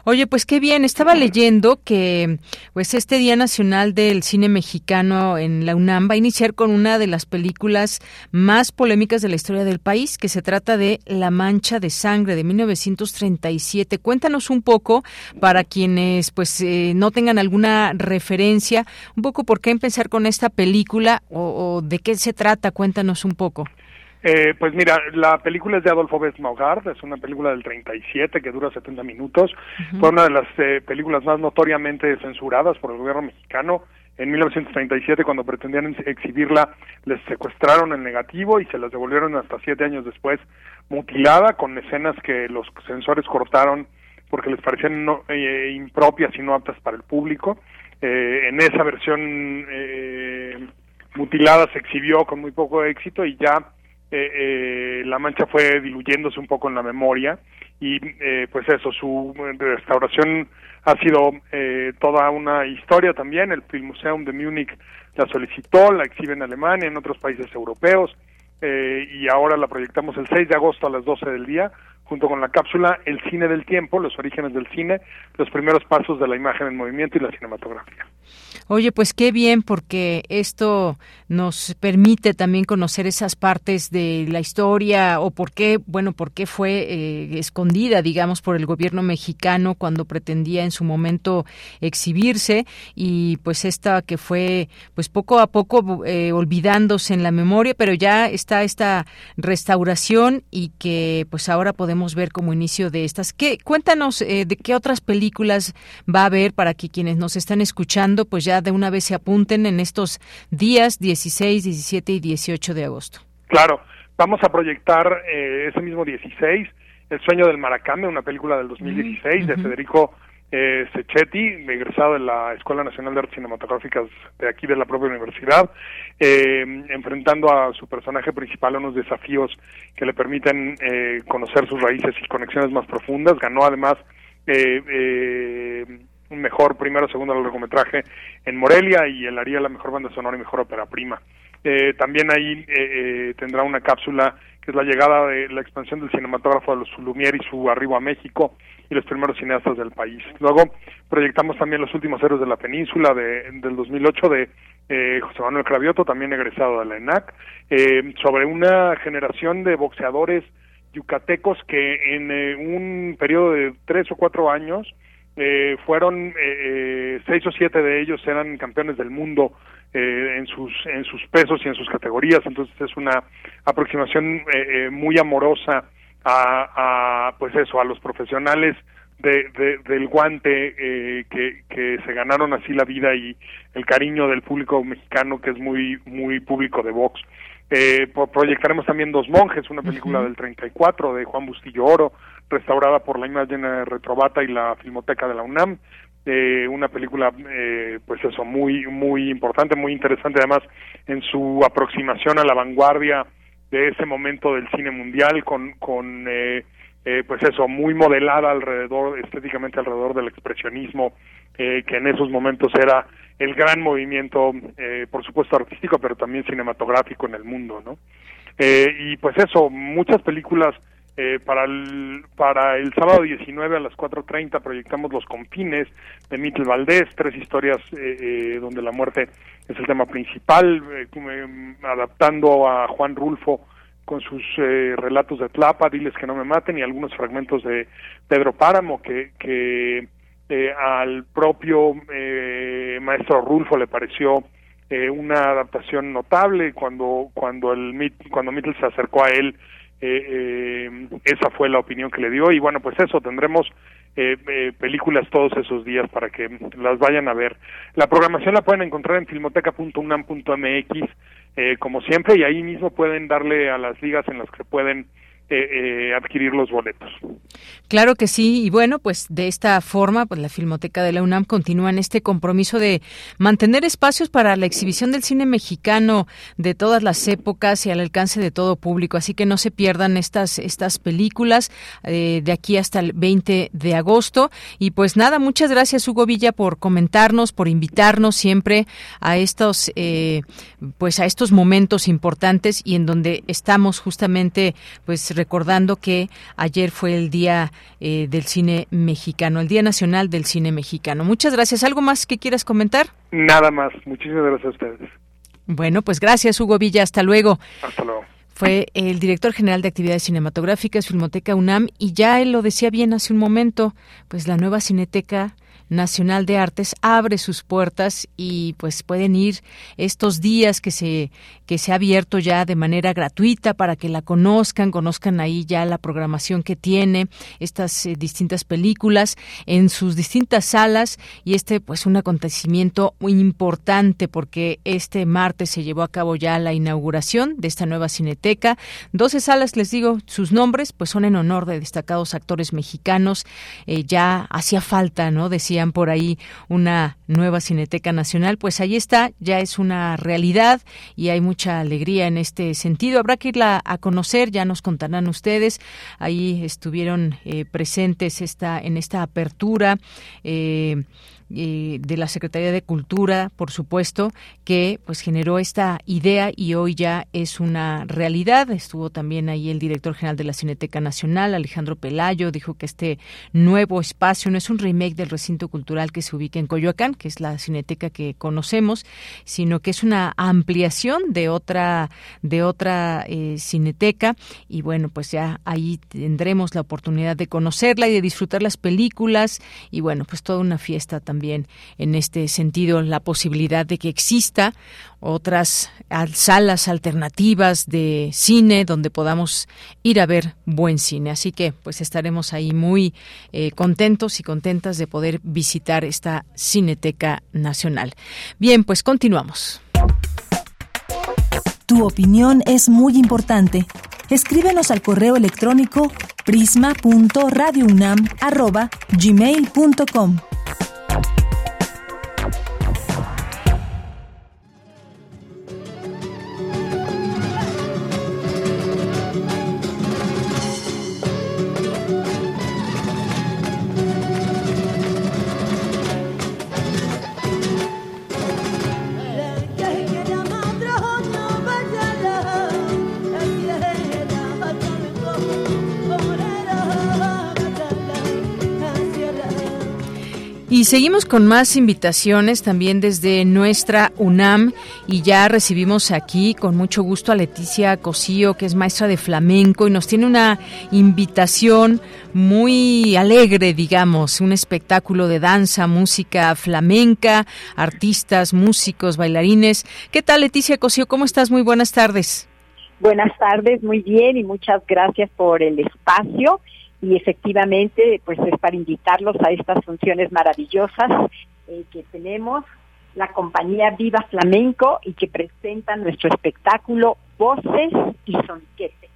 Oye, pues qué bien. Estaba leyendo que pues este Día Nacional del Cine Mexicano en la UNAM va a iniciar con una de las películas más polémicas de la historia del país, que se trata de La Mancha de Sangre de 1937. Cuéntanos un poco para quienes pues eh, no tengan alguna referencia, un poco por qué empezar con esta película o, o de qué se trata Cuéntanos un poco. Eh, pues mira, la película es de Adolfo Besmaugard, es una película del 37 que dura 70 minutos. Fue una de las eh, películas más notoriamente censuradas por el gobierno mexicano. En 1937, cuando pretendían exhibirla, les secuestraron el negativo y se las devolvieron hasta siete años después, mutilada, con escenas que los censores cortaron porque les parecían no, eh, impropias y no aptas para el público. en esa versión mutilada se exhibió con muy poco éxito y ya eh, eh, la mancha fue diluyéndose un poco en la memoria y eh, pues eso, su restauración ha sido toda una historia también, el Filmmuseum de Múnich la solicitó, la exhibe en Alemania, en otros países europeos y ahora la proyectamos el 6 de agosto a las 12 del día junto con la cápsula El cine del tiempo, los orígenes del cine, los primeros pasos de la imagen en movimiento y la cinematografía. Oye, pues qué bien, porque esto nos permite también conocer esas partes de la historia o por qué, bueno, por qué fue eh, escondida, digamos, por el gobierno mexicano cuando pretendía en su momento exhibirse y pues esta que fue, pues poco a poco eh, olvidándose en la memoria, pero ya está esta restauración y que pues ahora podemos ver como inicio de estas. ¿Qué, cuéntanos eh, de qué otras películas va a haber para que quienes nos están escuchando, pues ya de una vez se apunten en estos días 16, 17 y 18 de agosto. Claro, vamos a proyectar eh, ese mismo 16, El sueño del Maracame, una película del 2016 de Federico eh, Sechetti, egresado de la Escuela Nacional de Artes Cinematográficas de aquí de la propia universidad, eh, enfrentando a su personaje principal a unos desafíos que le permiten eh, conocer sus raíces y conexiones más profundas. Ganó además eh, eh, un mejor primero o segundo largometraje en Morelia y él haría la mejor banda sonora y mejor ópera prima. Eh, también ahí eh, eh, tendrá una cápsula que es la llegada de la expansión del cinematógrafo de los Lumière y su arribo a México y los primeros cineastas del país. Luego proyectamos también Los últimos héroes de la península de, del 2008 de eh, José Manuel Cravioto, también egresado de la ENAC, eh, sobre una generación de boxeadores yucatecos que en eh, un periodo de tres o cuatro años eh, fueron eh, eh, seis o siete de ellos eran campeones del mundo eh, en sus en sus pesos y en sus categorías. Entonces es una aproximación eh, muy amorosa a, pues eso a los profesionales de, de, del guante eh, que, que se ganaron así la vida y el cariño del público mexicano que es muy muy público de box eh, proyectaremos también Dos Monjes, una película uh -huh. del 34 de Juan Bustillo Oro, restaurada por la imagen Retrobata y la Filmoteca de la UNAM. eh, una película eh, pues eso muy muy importante muy interesante además en su aproximación a la vanguardia de ese momento del cine mundial con con eh, eh, pues eso muy modelada alrededor estéticamente alrededor del expresionismo eh, que en esos momentos era el gran movimiento eh, por supuesto artístico pero también cinematográfico en el mundo no eh, y pues eso muchas películas eh, para, el, para el sábado 19 a las 4.30 proyectamos Los Confines de Mitel Valdés, tres historias eh, eh, donde la muerte es el tema principal, eh, adaptando a Juan Rulfo con sus eh, relatos de Tlapa, Diles que no me maten, y algunos fragmentos de Pedro Páramo, que, que eh, al propio eh, maestro Rulfo le pareció eh, una adaptación notable cuando cuando el cuando Mittel se acercó a él eh, eh, esa fue la opinión que le dio. Y bueno pues eso tendremos eh, películas todos esos días para que las vayan a ver. La programación la pueden encontrar en filmoteca.unam.mx como siempre y ahí mismo pueden darle a las ligas en las que pueden eh, eh, adquirir los boletos. Claro que sí, y bueno, pues de esta forma, pues la Filmoteca de la UNAM continúa en este compromiso de mantener espacios para la exhibición del cine mexicano de todas las épocas y al alcance de todo público, así que no se pierdan estas estas películas eh, de aquí hasta el 20 de agosto y pues nada, muchas gracias Hugo Villa por comentarnos, por invitarnos siempre a estos eh, pues a estos momentos importantes y en donde estamos justamente pues recordando que ayer fue el Día eh, del Cine Mexicano, el Día Nacional del Cine Mexicano. Muchas gracias. ¿Algo más que quieras comentar? Nada más. Muchísimas gracias a ustedes. Bueno, pues gracias, Hugo Villa. Hasta luego. Hasta luego. Fue el director general de actividades cinematográficas, Filmoteca UNAM, y ya él lo decía bien hace un momento, pues la nueva Cineteca Nacional de Artes abre sus puertas y pues pueden ir estos días que se que se ha abierto ya de manera gratuita para que la conozcan, conozcan ahí ya la programación que tiene estas eh, distintas películas en sus distintas salas y este pues un acontecimiento muy importante porque este martes se llevó a cabo ya la inauguración de esta nueva cineteca. 12 salas, les digo, sus nombres pues son en honor de destacados actores mexicanos. Eh, ya hacía falta, ¿no? Decía por ahí una nueva Cineteca Nacional, pues ahí está, ya es una realidad y hay mucha alegría en este sentido. Habrá que irla a conocer, ya nos contarán ustedes. Ahí estuvieron eh, presentes esta, en esta apertura. Eh, eh, de la Secretaría de Cultura, por supuesto, que pues generó esta idea y hoy ya es una realidad. Estuvo también ahí el director general de la Cineteca Nacional, Alejandro Pelayo, dijo que este nuevo espacio no es un remake del recinto cultural que se ubica en Coyoacán, que es la cineteca que conocemos, sino que es una ampliación de otra de otra eh, cineteca y bueno, pues ya ahí tendremos la oportunidad de conocerla y de disfrutar las películas y bueno, pues toda una fiesta también también en este sentido la posibilidad de que exista otras salas alternativas de cine donde podamos ir a ver buen cine. Así que pues estaremos ahí muy eh, contentos y contentas de poder visitar esta Cineteca Nacional. Bien, pues continuamos. Tu opinión es muy importante. Escríbenos al correo electrónico prisma.radiounam@gmail.com. Bye. Y seguimos con más invitaciones también desde nuestra UNAM y ya recibimos aquí con mucho gusto a Leticia Cosío, que es maestra de flamenco y nos tiene una invitación muy alegre, digamos, un espectáculo de danza, música flamenca, artistas, músicos, bailarines. ¿Qué tal Leticia Cosío? ¿Cómo estás? Muy buenas tardes. Buenas tardes, muy bien y muchas gracias por el espacio y efectivamente pues es para invitarlos a estas funciones maravillosas eh, que tenemos la compañía Viva Flamenco y que presenta nuestro espectáculo Voces y Sonquete.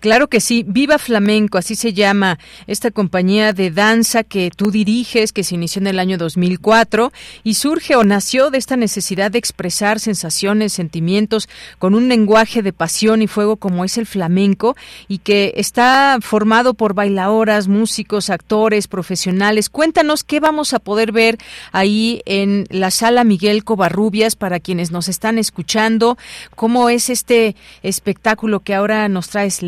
Claro que sí, Viva Flamenco, así se llama esta compañía de danza que tú diriges, que se inició en el año 2004 y surge o nació de esta necesidad de expresar sensaciones, sentimientos con un lenguaje de pasión y fuego como es el flamenco y que está formado por bailadoras, músicos, actores, profesionales. Cuéntanos qué vamos a poder ver ahí en la sala Miguel Covarrubias para quienes nos están escuchando, cómo es este espectáculo que ahora nos traes,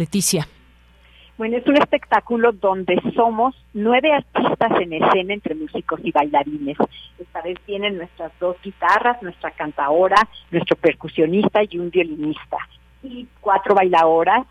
Bueno, es un espectáculo donde somos nueve artistas en escena entre músicos y bailarines. Esta vez vienen nuestras dos guitarras, nuestra cantaora, nuestro percusionista y un violinista. Y cuatro bailadoras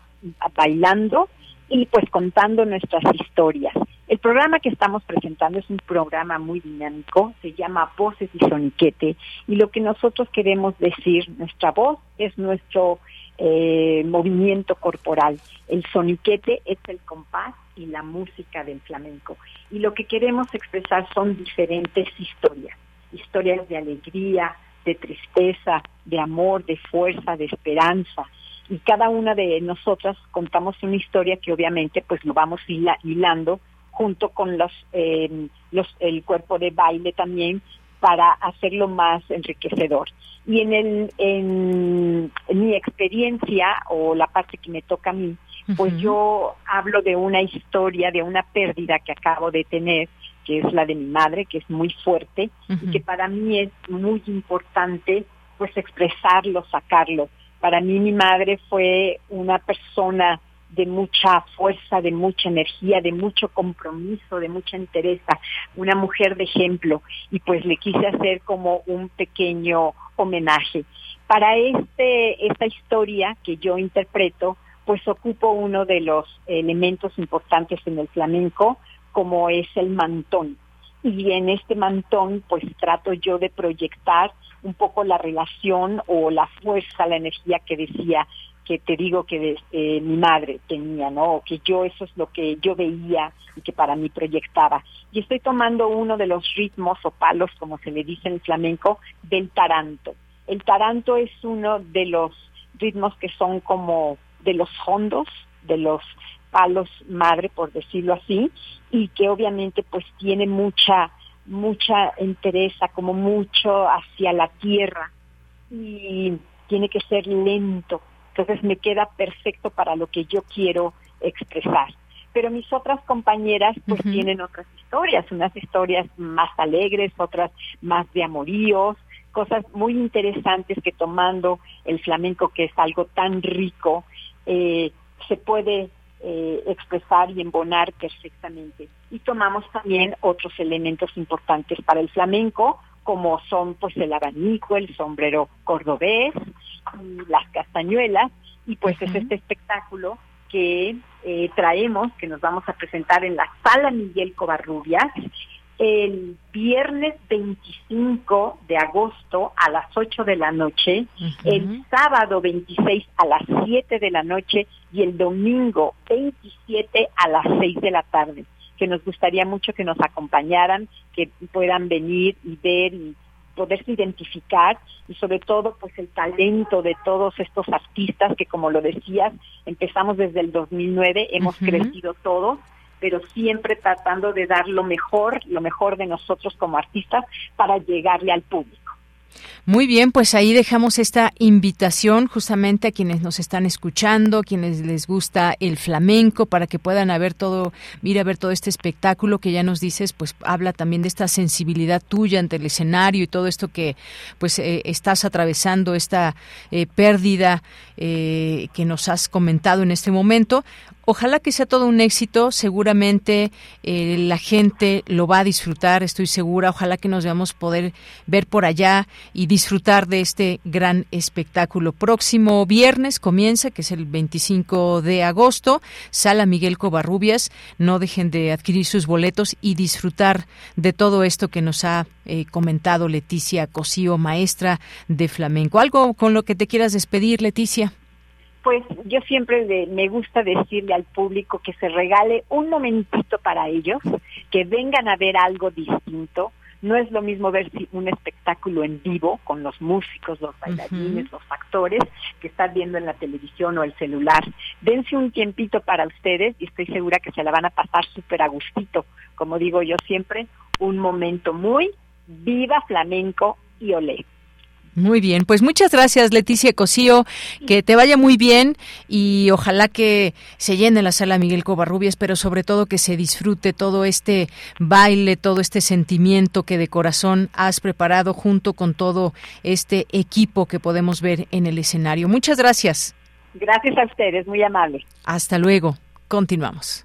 bailando y pues contando nuestras historias. El programa que estamos presentando es un programa muy dinámico, se llama Voces y Soniquete y lo que nosotros queremos decir, nuestra voz es nuestro eh, movimiento corporal. El soniquete es el compás y la música del flamenco. Y lo que queremos expresar son diferentes historias, historias de alegría, de tristeza, de amor, de fuerza, de esperanza. Y cada una de nosotras contamos una historia que obviamente pues lo vamos hilando junto con los, eh, los el cuerpo de baile también para hacerlo más enriquecedor. Y en, el, en, mi experiencia o la parte que me toca a mí, pues yo hablo de una historia, de una pérdida que acabo de tener, que es la de mi madre, que es muy fuerte y que para mí es muy importante pues expresarlo, sacarlo. Para mí mi madre fue una persona de mucha fuerza, de mucha energía, de mucho compromiso, de mucha entereza, una mujer de ejemplo y pues le quise hacer como un pequeño homenaje. Para este esta historia que yo interpreto, pues ocupo uno de los elementos importantes en el flamenco, como es el mantón. Y en este mantón, pues trato yo de proyectar un poco la relación o la fuerza, la energía que decía que te digo que eh, mi madre tenía, ¿no? que yo eso es lo que yo veía y que para mí proyectaba. Y estoy tomando uno de los ritmos o palos, como se le dice en flamenco, del taranto. El taranto es uno de los ritmos que son como de los fondos, de los palos madre, por decirlo así, y que obviamente pues tiene mucha, mucha entereza, como mucho hacia la tierra, y tiene que ser lento, entonces me queda perfecto para lo que yo quiero expresar. Pero mis otras compañeras pues tienen otras historias, unas historias más alegres, otras más de amoríos, cosas muy interesantes que tomando el flamenco, que es algo tan rico, eh, se puede eh, expresar y embonar perfectamente. Y tomamos también otros elementos importantes para el flamenco, como son pues el abanico, el sombrero cordobés, y las castañuelas, y pues es este espectáculo que eh, traemos, que nos vamos a presentar en la Sala Miguel Covarrubias, el viernes 25 de agosto a las 8 de la noche, el sábado 26 a las 7 de la noche y el domingo 27 a las 6 de la tarde que nos gustaría mucho que nos acompañaran, que puedan venir y ver y poderse identificar y sobre todo pues el talento de todos estos artistas que como lo decías, empezamos desde el 2009, hemos crecido todos pero siempre tratando de dar lo mejor, lo mejor de nosotros como artistas para llegarle al público. Muy bien, pues ahí dejamos esta invitación justamente a quienes nos están escuchando, quienes les gusta el flamenco, para que puedan ver todo, ir a ver todo este espectáculo que ya nos dices, pues habla también de esta sensibilidad tuya ante el escenario y todo esto que pues eh, estás atravesando, esta eh, pérdida eh, que nos has comentado en este momento. Ojalá que sea todo un éxito, seguramente eh, la gente lo va a disfrutar, estoy segura, ojalá que nos veamos poder ver por allá y disfrutar de este gran espectáculo. Próximo viernes comienza, que es el 25 de agosto, Sala Miguel Covarrubias, no dejen de adquirir sus boletos y disfrutar de todo esto que nos ha eh, comentado Leticia Cosío, maestra de flamenco. ¿Algo con lo que te quieras despedir, Leticia? Pues yo siempre me gusta decirle al público que se regale un momentito para ellos, que vengan a ver algo distinto, No es lo mismo ver un espectáculo en vivo con los músicos, los bailarines, los actores que estar viendo en la televisión o el celular. Dense un tiempito para ustedes y estoy segura que se la van a pasar súper a gustito. Como digo yo siempre, un momento muy viva flamenco y olé. Muy bien, pues muchas gracias Leticia Cosío, que te vaya muy bien y ojalá que se llene la sala Miguel Covarrubias, pero sobre todo que se disfrute todo este baile, todo este sentimiento que de corazón has preparado junto con todo este equipo que podemos ver en el escenario. Muchas gracias. Gracias a ustedes, muy amable. Hasta luego. Continuamos.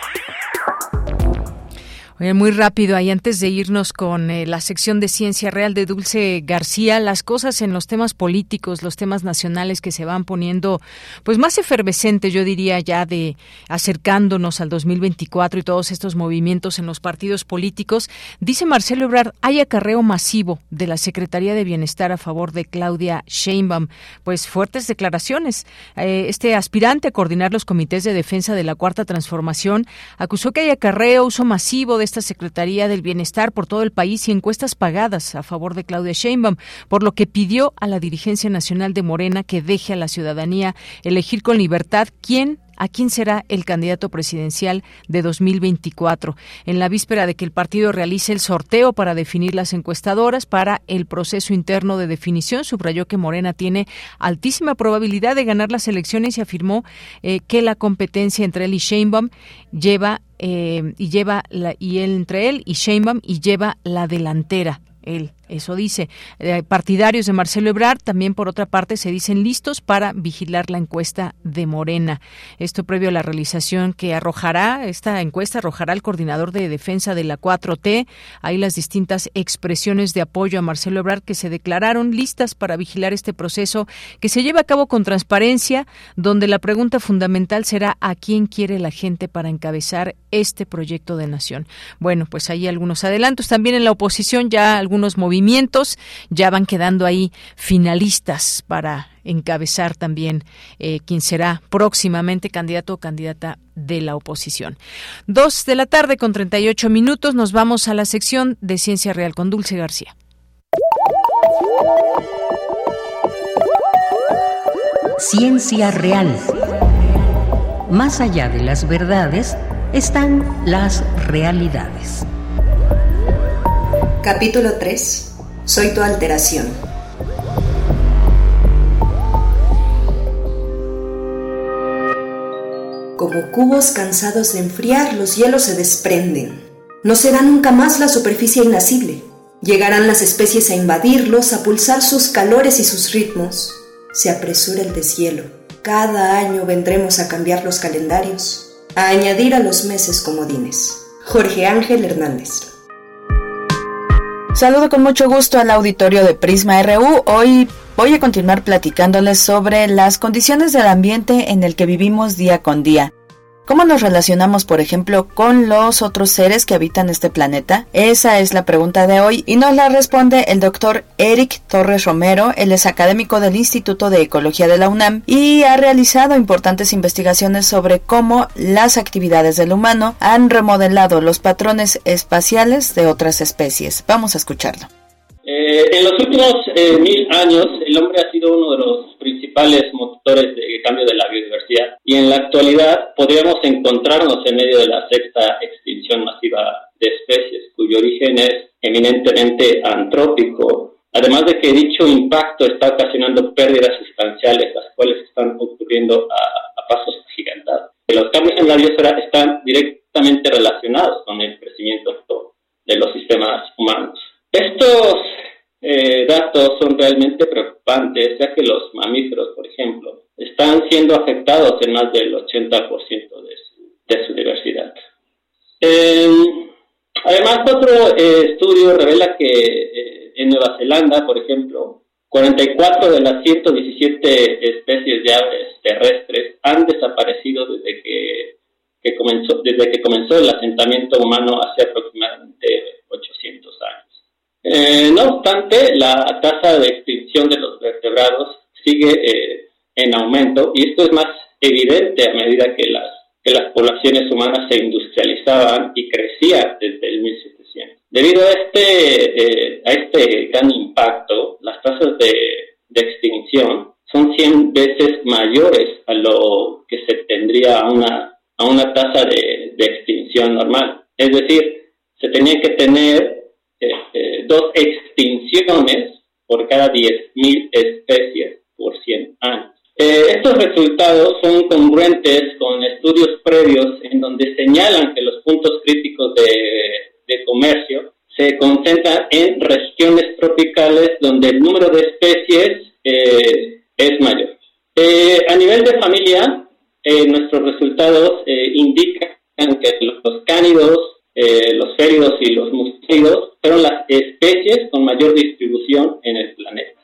Muy rápido, ahí antes de irnos con eh, la sección de Ciencia Real de Dulce García, las cosas en los temas políticos, los temas nacionales que se van poniendo pues más efervescentes, yo diría ya de acercándonos al 2024 y todos estos movimientos en los partidos políticos. Dice Marcelo Ebrard, hay acarreo masivo de la Secretaría de Bienestar a favor de Claudia Sheinbaum. Pues fuertes declaraciones. Eh, este aspirante a coordinar los comités de defensa de la Cuarta Transformación acusó que hay acarreo, uso masivo de esta Secretaría del Bienestar por todo el país y encuestas pagadas a favor de Claudia Sheinbaum, por lo que pidió a la dirigencia nacional de Morena que deje a la ciudadanía elegir con libertad quién a quién será el candidato presidencial de 2024. En la víspera de que el partido realice el sorteo para definir las encuestadoras para el proceso interno de definición, subrayó que Morena tiene altísima probabilidad de ganar las elecciones y afirmó eh, que la competencia entre él y Sheinbaum lleva eh, y lleva la, y él entre él y Sheinbaum y lleva la delantera él, eso dice. Eh, partidarios de Marcelo Ebrard también, por otra parte, se dicen listos para vigilar la encuesta de Morena. Esto previo a la realización que arrojará, esta encuesta arrojará al coordinador de defensa de la 4T. Hay las distintas expresiones de apoyo a Marcelo Ebrard que se declararon listas para vigilar este proceso que se lleva a cabo con transparencia, donde la pregunta fundamental será a quién quiere la gente para encabezar este proyecto de nación. Bueno, pues hay algunos adelantos. También en la oposición ya algunos movimientos ya van quedando ahí finalistas para encabezar también eh, quien será próximamente candidato o candidata de la oposición. Dos de la tarde con 38 minutos nos vamos a la sección de Ciencia Real con Dulce García. Ciencia Real. Más allá de las verdades están las realidades. Capítulo 3. Soy tu alteración. Como cubos cansados de enfriar, los hielos se desprenden. No será nunca más la superficie inacible. Llegarán las especies a invadirlos, a pulsar sus calores y sus ritmos. Se apresura el deshielo. Cada año vendremos a cambiar los calendarios, a añadir a los meses comodines. Jorge Ángel Hernández. Saludo con mucho gusto al auditorio de Prisma RU. Hoy voy a continuar platicándoles sobre las condiciones del ambiente en el que vivimos día con día. ¿Cómo nos relacionamos, por ejemplo, con los otros seres que habitan este planeta? Esa es la pregunta de hoy y nos la responde el doctor Eric Torres Romero. Él es académico del Instituto de Ecología de la UNAM y ha realizado importantes investigaciones sobre cómo las actividades del humano han remodelado los patrones espaciales de otras especies. Vamos a escucharlo. Eh, en los últimos eh, mil años, el hombre ha sido uno de los principales motores de cambio de la biodiversidad y en la actualidad podríamos encontrarnos en medio de la sexta extinción masiva de especies, cuyo origen es eminentemente antrópico, además de que dicho impacto está ocasionando pérdidas sustanciales, las cuales están ocurriendo a, a pasos gigantados. Los cambios en la biosfera están directamente relacionados con el crecimiento de los sistemas humanos. Estos eh, datos son realmente preocupantes, ya que los mamíferos, por ejemplo, están siendo afectados en más del 80% de su, de su diversidad. Em, además, otro eh, estudio revela que eh, en Nueva Zelanda, por ejemplo, 44 de las 117 especies de aves terrestres han desaparecido desde que, comenzó, el asentamiento humano hace aproximadamente 800 años. Eh, no obstante, la tasa de extinción de los vertebrados sigue eh, en aumento y esto es más evidente a medida que las, que las poblaciones humanas se industrializaban y crecían desde el 1700. Debido a este, eh, a este gran impacto, las tasas de, de, extinción son 100 veces mayores a lo que se tendría a una, a una tasa de, de extinción normal. Es decir, se tenía que tener eh, dos extinciones por cada 10.000 especies por 100 años. Eh, estos resultados son congruentes con estudios previos en donde señalan que los puntos críticos de, comercio se concentran en regiones tropicales donde el número de especies eh, es mayor. Eh, a nivel de familia, nuestros resultados indican que los cánidos, los féridos y los mustélidos fueron las especies con mayor distribución en el planeta.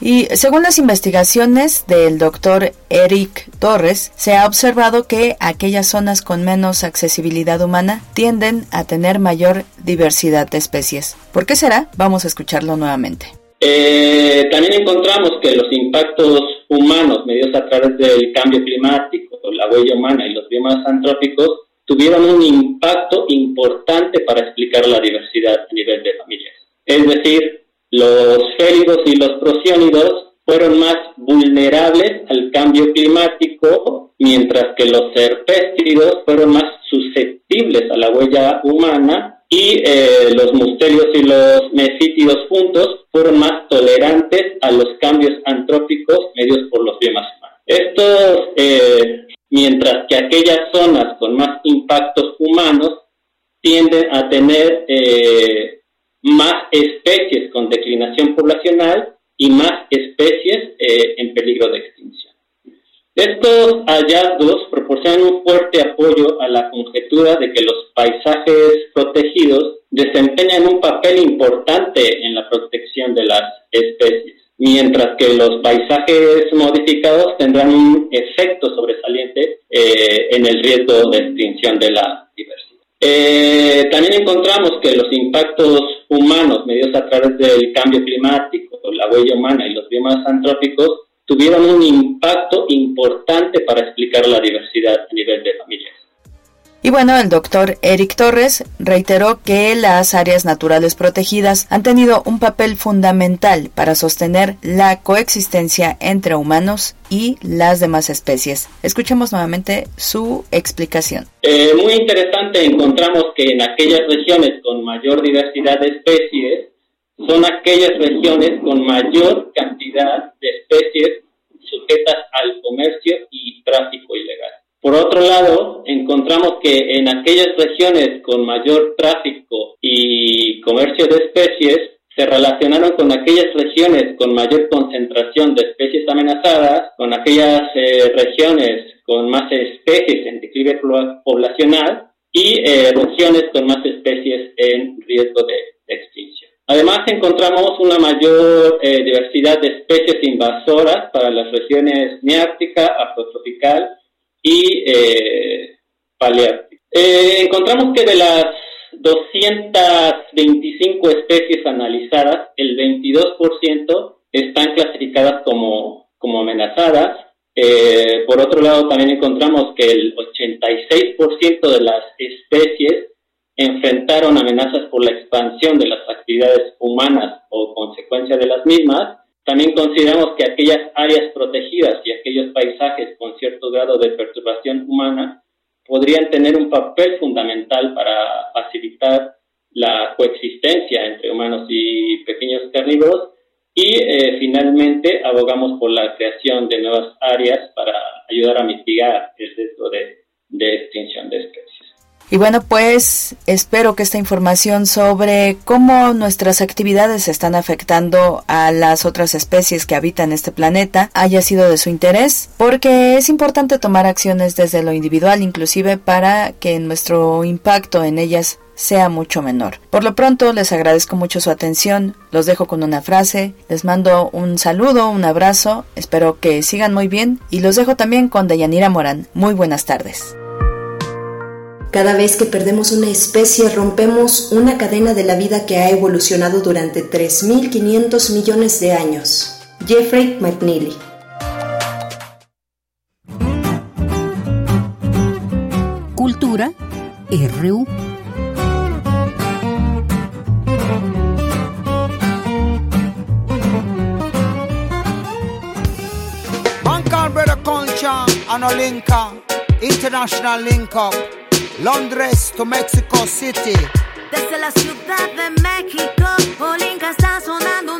Y según las investigaciones del doctor Eric Torres, se ha observado que aquellas zonas con menos accesibilidad humana tienden a tener mayor diversidad de especies. ¿Por qué será? Vamos a escucharlo nuevamente. Eh, también encontramos que los impactos humanos medios a través del cambio climático, la huella humana y los biomas antrópicos tuvieron un impacto importante para explicar la diversidad a nivel de familias. Es decir, los félidos y los prosiónidos fueron más vulnerables al cambio climático, mientras que los serpéstridos fueron más susceptibles a la huella humana y eh, los mustelios y los mesítidos juntos fueron más tolerantes a los cambios antrópicos medios por los biomas humanos. Estos, eh, mientras que aquellas zonas con más impactos humanos tienden a tener eh, más especies con declinación poblacional y más especies eh, en peligro de extinción. Estos hallazgos proporcionan un fuerte apoyo a la conjetura de que los paisajes protegidos desempeñan un papel importante en la protección de las especies, mientras que los paisajes modificados tendrán un efecto sobresaliente eh, en el riesgo de extinción de la diversidad. Eh, también encontramos que los impactos humanos medios a través del cambio climático, la huella humana y los biomas antrópicos tuvieron un impacto importante para explicar la diversidad a nivel de familias. Y bueno, el doctor Eric Torres reiteró que las áreas naturales protegidas han tenido un papel fundamental para sostener la coexistencia entre humanos y las demás especies. Escuchemos nuevamente su explicación. Eh, muy interesante, encontramos que en aquellas regiones con mayor diversidad de especies son aquellas regiones con mayor cantidad de especies sujetas al comercio y tráfico ilegal. Por otro lado, encontramos que en aquellas regiones con mayor tráfico y comercio de especies, se relacionaron con aquellas regiones con mayor concentración de especies amenazadas, con aquellas eh, regiones con más especies en declive poblacional y eh, regiones con más especies en riesgo de, extinción. Además, encontramos una mayor eh, diversidad de especies invasoras para las regiones neártica, afrotropical y eh, eh, encontramos que de las 225 especies analizadas, el 22% están clasificadas como, como amenazadas. Eh, por otro lado, también encontramos que el 86% de las especies enfrentaron amenazas por la expansión de las actividades humanas o consecuencia de las mismas también consideramos que aquellas áreas protegidas y aquellos paisajes con cierto grado de perturbación humana podrían tener un papel fundamental para facilitar la coexistencia entre humanos y pequeños carnívoros. Y eh, finalmente abogamos por la creación de nuevas áreas para ayudar a mitigar el riesgo de, Y bueno, pues espero que esta información sobre cómo nuestras actividades están afectando a las otras especies que habitan este planeta haya sido de su interés, porque es importante tomar acciones desde lo individual, inclusive para que nuestro impacto en ellas sea mucho menor. Por lo pronto les agradezco mucho su atención, los dejo con una frase, les mando un saludo, un abrazo, espero que sigan muy bien y los dejo también con Dayanira Morán. Muy buenas tardes. Cada vez que perdemos una especie rompemos una cadena de la vida que ha evolucionado durante 3.500 millones de años. Jeffrey McNeely. Cultura RU. Concha, Anolinka, International Link Up. Londres to Mexico City. Desde la Ciudad de México, Olinka está sonando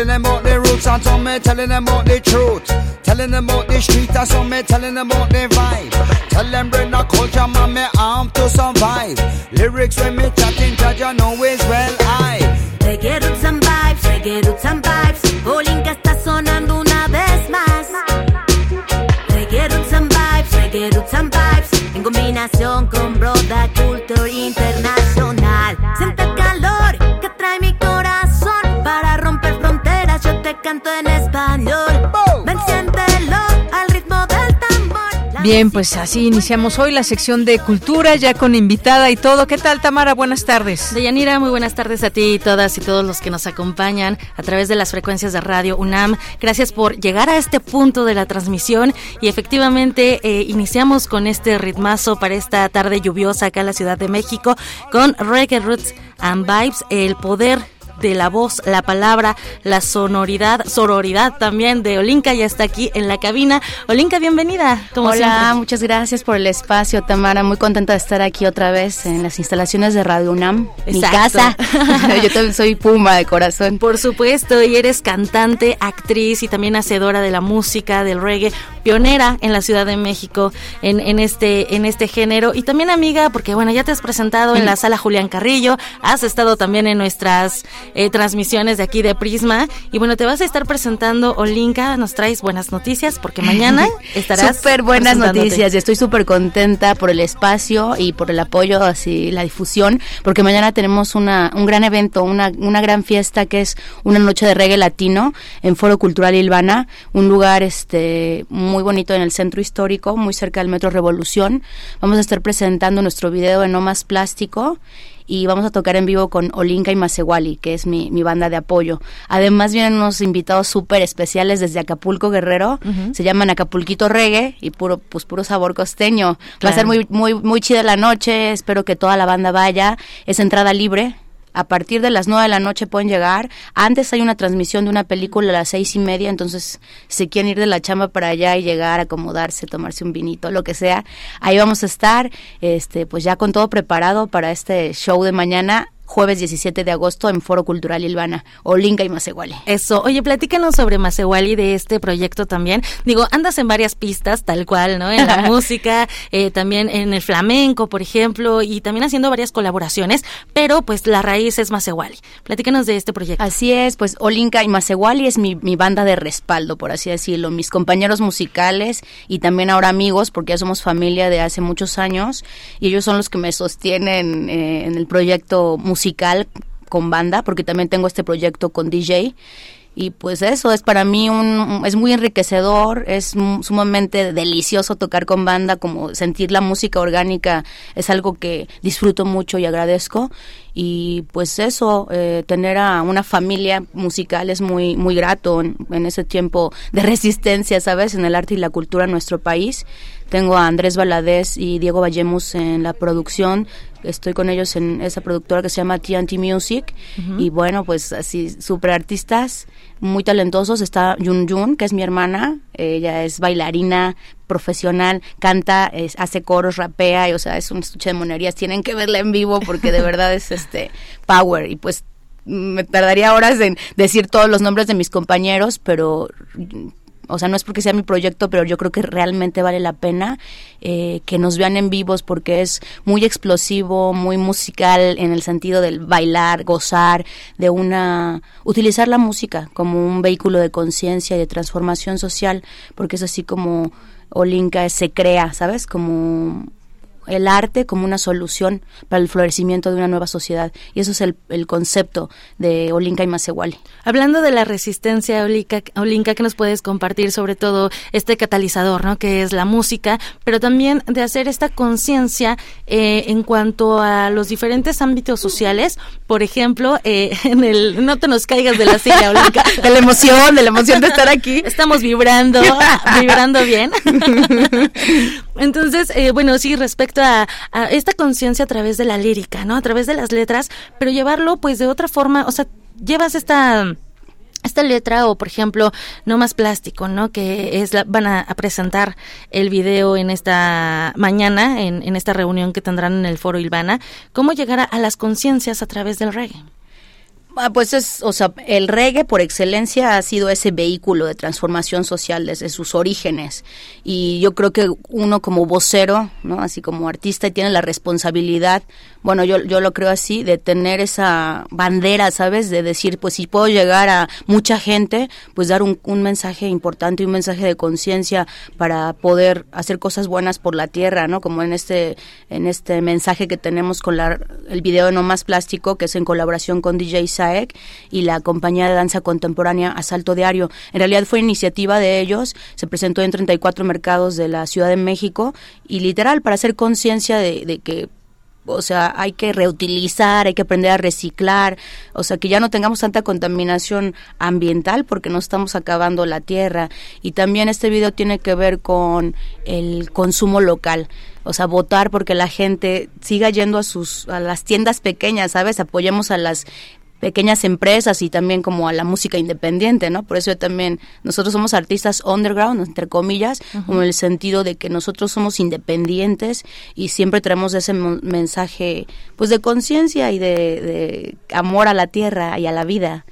Telling them about the roots and some me telling them about the truth. Telling them about the street and some me telling them about the vibe. Tell them bring the culture, man, me arm to survive. Lyrics when me chatting, judge, I know is well I. Reggae Roots and Vibes, Reggae Roots and Vibes. Olinka está sonando una vez más. Reggae Roots and Vibes, Reggae Roots and Vibes. En combinación con Broda Bien, pues así iniciamos hoy la sección de cultura, ya con invitada y todo. ¿Qué tal, Tamara? Buenas tardes. Deyanira, muy buenas tardes a ti y todas y todos los que nos acompañan a través de las frecuencias de Radio UNAM. Gracias por llegar a este punto de la transmisión y efectivamente eh, iniciamos con este ritmazo para esta tarde lluviosa acá en la Ciudad de México con Reggae Roots and Vibes, el poder de la voz, la palabra, la sonoridad, sororidad también de Olinka ya está aquí en la cabina. Olinka, bienvenida. Como Hola, siempre. muchas gracias por el espacio, Tamara. Muy contenta de estar aquí otra vez en las instalaciones de Radio UNAM, mi Exacto. casa. Yo también soy Puma de corazón. Por supuesto, y eres cantante, actriz y también hacedora de la música, del reggae, pionera en la Ciudad de México en, en este en este género y también amiga, porque bueno, ya te has presentado en la sala Julián Carrillo, has estado también en nuestras eh, transmisiones de aquí de Prisma y bueno, te vas a estar presentando Olinka, nos traes buenas noticias porque mañana estarás Súper buenas noticias y estoy súper contenta por el espacio y por el apoyo, así la difusión, porque mañana tenemos una, un gran evento, una, una gran fiesta que es una noche de reggae latino en Foro Cultural Ilvana, un lugar este muy bonito en el centro histórico, muy cerca del Metro Revolución. Vamos a estar presentando nuestro video de No Más Plástico y vamos a tocar en vivo con Olinka y Masewali, que es mi, mi banda de apoyo. Además vienen unos invitados súper especiales desde Acapulco Guerrero, se llaman Acapulquito Reggae y puro pues puro sabor costeño. Va a ser muy muy muy chida la noche, espero que toda la banda vaya. Es entrada libre. A partir de las nueve de la noche pueden llegar. Antes hay una transmisión de una película a las seis y media, entonces si quieren ir de la chamba para allá y llegar, acomodarse, tomarse un vinito, lo que sea, ahí vamos a estar, este, pues ya con todo preparado para este show de mañana, jueves 17 de agosto en Foro Cultural Ilvana, Olinka y Masewali. Eso, oye, platícanos sobre Masewali de este proyecto también. Digo, andas en varias pistas, tal cual, ¿no? En la música, eh, también en el flamenco, por ejemplo, y también haciendo varias colaboraciones, pero pues la raíz es Masewali. Platícanos de este proyecto. Así es, pues Olinka y Masewali es mi, mi banda de respaldo, por así decirlo, mis compañeros musicales y también ahora amigos, porque ya somos familia de hace muchos años y ellos son los que me sostienen eh, en el proyecto musical con banda, porque también tengo este proyecto con DJ. Y pues eso es para mí un, es muy enriquecedor, es sumamente delicioso tocar con banda, como sentir la música orgánica es algo que disfruto mucho y agradezco. Y pues eso, eh, tener a una familia musical es muy, muy grato en, en, ese tiempo de resistencia, ¿sabes? En el arte y la cultura en nuestro país. Tengo a Andrés Valadez y Diego Vallemus en la producción. Estoy con ellos en esa productora que se llama TNT Music. Y bueno, pues así, súper artistas, muy talentosos. Está Yun Yun, que es mi hermana. Ella es bailarina profesional, canta, hace coros, rapea. Y, o sea, es un estuche de monerías. Tienen que verla en vivo porque de verdad es este power. Y pues me tardaría horas en decir todos los nombres de mis compañeros, pero o sea, no es porque sea mi proyecto, pero yo creo que realmente vale la pena eh, que nos vean en vivos porque es muy explosivo, muy musical en el sentido del bailar, gozar, de una... utilizar la música como un vehículo de conciencia y de transformación social, porque es así como Olinka se crea, ¿sabes? Como el arte como una solución para el florecimiento de una nueva sociedad. Y eso es el, el concepto de Olinka y Masewali. Hablando de la resistencia, Olinka, Olinka, ¿qué nos puedes compartir sobre todo este catalizador, ¿no? que es la música, pero también de hacer esta conciencia eh, en cuanto a los diferentes ámbitos sociales? Por ejemplo, eh, en el... No te nos caigas de la silla, Olinka. de la emoción, de la emoción de estar aquí. Estamos vibrando, vibrando bien. Entonces, eh, bueno, sí, respecto a, esta conciencia a través de la lírica, ¿no? A través de las letras, pero llevarlo pues de otra forma, o sea, llevas esta esta letra o por ejemplo no más plástico no que es la, van a, presentar el video en esta mañana en, en, esta reunión que tendrán en el foro Ilvana cómo llegar a, a las conciencias a través del reggae Ah, pues es, o sea, el reggae por excelencia ha sido ese vehículo de transformación social desde sus orígenes. Y yo creo que uno como vocero, ¿no? Así como artista, tiene la responsabilidad, bueno, yo, yo lo creo así, de tener esa bandera, ¿sabes? De decir, pues si puedo llegar a mucha gente, pues dar un, un mensaje importante, un mensaje de conciencia para poder hacer cosas buenas por la tierra, ¿no? Como en este, en este mensaje que tenemos con la, el video de No Más Plástico, que es en colaboración con DJ y la compañía de danza contemporánea Asalto Diario. En realidad fue iniciativa de ellos, se presentó en 34 mercados de la Ciudad de México y literal para hacer conciencia de, de que o sea, hay que reutilizar, hay que aprender a reciclar, o sea, que ya no tengamos tanta contaminación ambiental porque no estamos acabando la tierra. Y también este video tiene que ver con el consumo local. O sea, votar porque la gente siga yendo a sus a las tiendas pequeñas, ¿sabes? Apoyemos a las pequeñas empresas y también como a la música independiente, ¿no? Por eso también, nosotros somos artistas underground, entre comillas, como en el sentido de que nosotros somos independientes y siempre tenemos ese mensaje, pues, de conciencia y de, de amor a la tierra y a la vida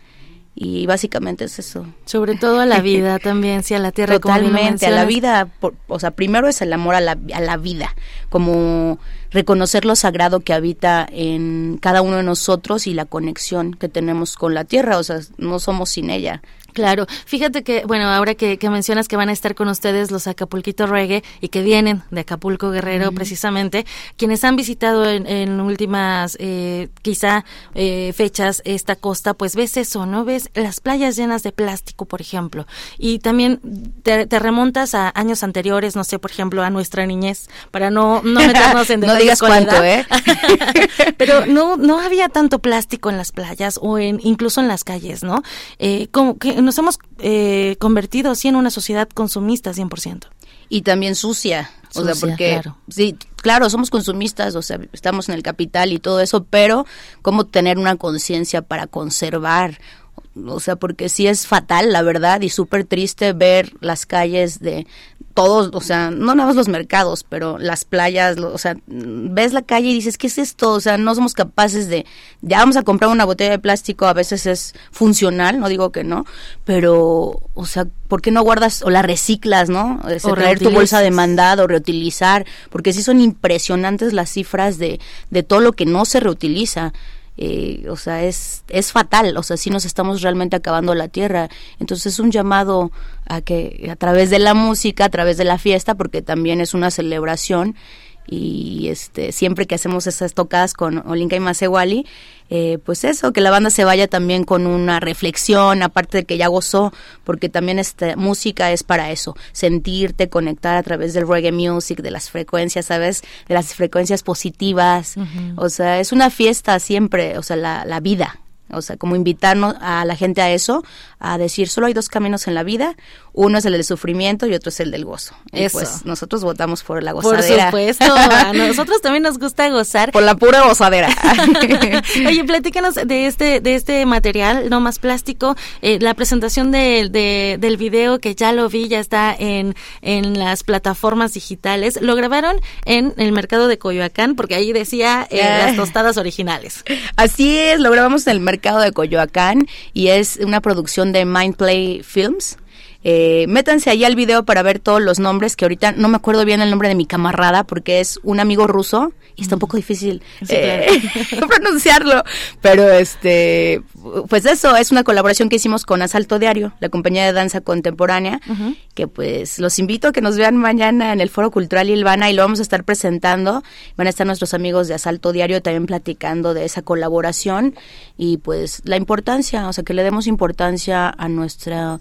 y básicamente es eso. Sobre todo a la vida también, sí, a la tierra. Totalmente, a la vida, o sea, primero es el amor a la, a la vida, como reconocer lo sagrado que habita en cada uno de nosotros y la conexión que tenemos con la tierra, o sea, no somos sin ella. Claro, fíjate que, bueno, ahora que, mencionas que van a estar con ustedes los Acapulquito Reggae y que vienen de Acapulco Guerrero precisamente, quienes han visitado en, últimas, eh, quizá, eh, fechas esta costa, pues ves eso, ¿no? Ves las playas llenas de plástico, por ejemplo, y también te, remontas a años anteriores, no sé, por ejemplo, a nuestra niñez, para no, no meternos en No digas cuánto, ¿eh? Pero no, no había tanto plástico en las playas o en, incluso en las calles, ¿no? Eh, como que nos hemos eh, convertido así en una sociedad consumista 100%. Y también sucia. O sea, porque sí, claro, somos consumistas, o sea, estamos en el capital y todo eso, pero cómo tener una conciencia para conservar o sea, porque sí es fatal, la verdad, y súper triste ver las calles de todos, o sea, no nada más los mercados, pero las playas, o sea, ves la calle y dices, ¿qué es esto? O sea, no somos capaces de, ya vamos a comprar una botella de plástico, a veces es funcional, no digo que no, pero, o sea, ¿por qué no guardas o la reciclas, no? O traer tu bolsa de mandado, reutilizar, porque sí son impresionantes las cifras de, de todo lo que no se reutiliza. Eh, o sea, es, es fatal, o sea, sí nos estamos realmente acabando la tierra. Entonces es un llamado a que a través de la música, a través de la fiesta, porque también es una celebración, y este siempre que hacemos esas tocadas con Olinka y Masewali, eh, pues eso, que la banda se vaya también con una reflexión, aparte de que ya gozó, porque también esta música es para eso, sentirte, conectar a través del reggae music, de las frecuencias, ¿sabes? De las frecuencias positivas, o sea, es una fiesta siempre, o sea, la, la vida, o sea, como invitarnos a la gente a eso, a decir, solo hay dos caminos en la vida, uno es el del sufrimiento y otro es el del gozo. Y pues nosotros votamos por la gozadera. Por supuesto, a nosotros también nos gusta gozar. Por la pura gozadera. Oye, platícanos de este, de este material, no más plástico, eh, la presentación de, del video que ya lo vi, ya está en, en las plataformas digitales. Lo grabaron en el mercado de Coyoacán, porque ahí decía eh, las tostadas originales. Así es, lo grabamos en el mercado de Coyoacán y es una producción de Mindplay Films. Eh, métanse ahí al video para ver todos los nombres, que ahorita no me acuerdo bien el nombre de mi camarada porque es un amigo ruso y está un poco difícil eh, pronunciarlo. Pero este, pues eso, es una colaboración que hicimos con Asalto Diario, la compañía de danza contemporánea, que pues los invito a que nos vean mañana en el Foro Cultural Ilvana y lo vamos a estar presentando. Van a estar nuestros amigos de Asalto Diario también platicando de esa colaboración y pues la importancia, o sea, que le demos importancia a nuestra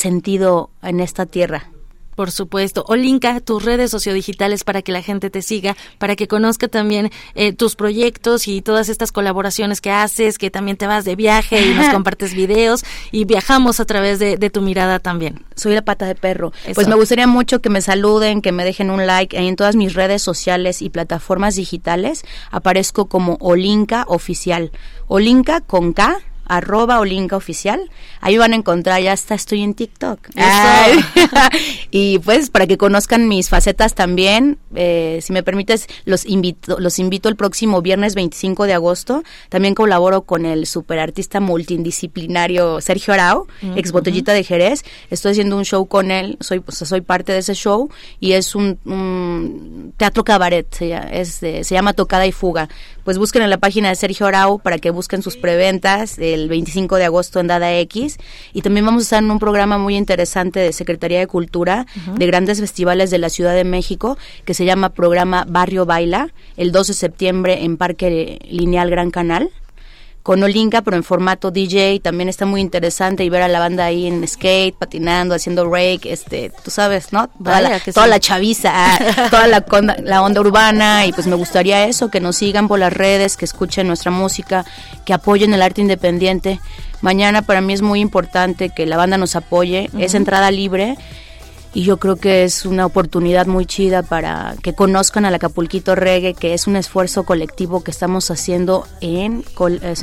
sentido en esta tierra. Por supuesto. Olinka, tus redes sociodigitales para que la gente te siga, para que conozca también eh, tus proyectos y todas estas colaboraciones que haces, que también te vas de viaje y nos compartes videos y viajamos a través de, tu mirada también. Soy la pata de perro. Pues me gustaría mucho que me saluden, que me dejen un like en todas mis redes sociales y plataformas digitales. Aparezco como Olinka Oficial. Olinka con K arroba Olinka Oficial. Ahí van a encontrar, ya hasta estoy en TikTok. y pues para que conozcan mis facetas también, eh, si me permites, los invito, los invito el próximo viernes 25 de agosto. También colaboro con el superartista multidisciplinario Sergio Arau, ex botellita de Jerez. Estoy haciendo un show con él, soy, soy parte de ese show y es un, teatro cabaret, se, se llama Tocada y Fuga. Pues busquen en la página de Sergio Arau para que busquen sus preventas el 25 de agosto en Dada X. Y también vamos a estar en un programa muy interesante de Secretaría de Cultura de grandes festivales de la Ciudad de México que se llama Programa Barrio Baila, el 12 de septiembre en Parque Lineal Gran Canal con Olinka, pero en formato DJ, también está muy interesante y ver a la banda ahí en skate, patinando, haciendo rake, este, tú sabes, ¿no? Toda, la, toda la chaviza, toda la, la onda urbana y pues me gustaría eso, que nos sigan por las redes, que escuchen nuestra música, que apoyen el arte independiente. Mañana para mí es muy importante que la banda nos apoye, es entrada libre y yo creo que es una oportunidad muy chida para que conozcan al Acapulquito Reggae, que es un esfuerzo colectivo que estamos haciendo en, en,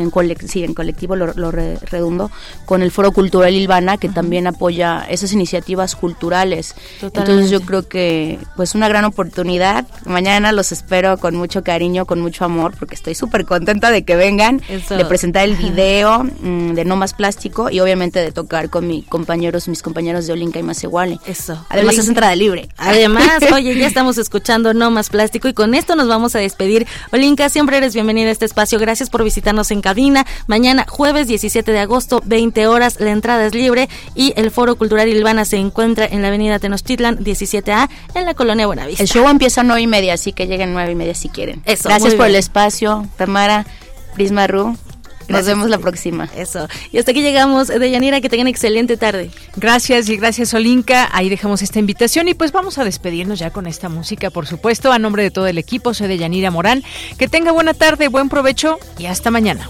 sí, en colectivo, lo, redundo, con el Foro Cultural Ilvana, que también apoya esas iniciativas culturales. Entonces yo creo que pues una gran oportunidad. Mañana los espero con mucho cariño, con mucho amor, porque estoy súper contenta de que vengan, de presentar el video mm, de No Más Plástico y obviamente de tocar con mis compañeros, mis compañeros de Olinka y Masewale. Eso. Además es entrada libre. Además, oye, ya estamos escuchando No Más Plástico y con esto nos vamos a despedir. Olinka, siempre eres bienvenida a este espacio. Gracias por visitarnos en cabina. Mañana, jueves 17 de agosto, 20 horas, la entrada es libre y el Foro Cultural Ilvana se encuentra en la avenida Tenochtitlan 17A en la colonia Buenavista. El show empieza a 9 y media, así que lleguen 9 y media si quieren. Eso, Gracias por el espacio, Tamara, Prisma Ru. Nos vemos la próxima. Eso. Y hasta aquí llegamos. De Yanira, que tengan excelente tarde. Gracias y gracias, Olinka. Ahí dejamos esta invitación y pues vamos a despedirnos ya con esta música, por supuesto. A nombre de todo el equipo, soy de Yanira Morán. Que tenga buena tarde, buen provecho y hasta mañana.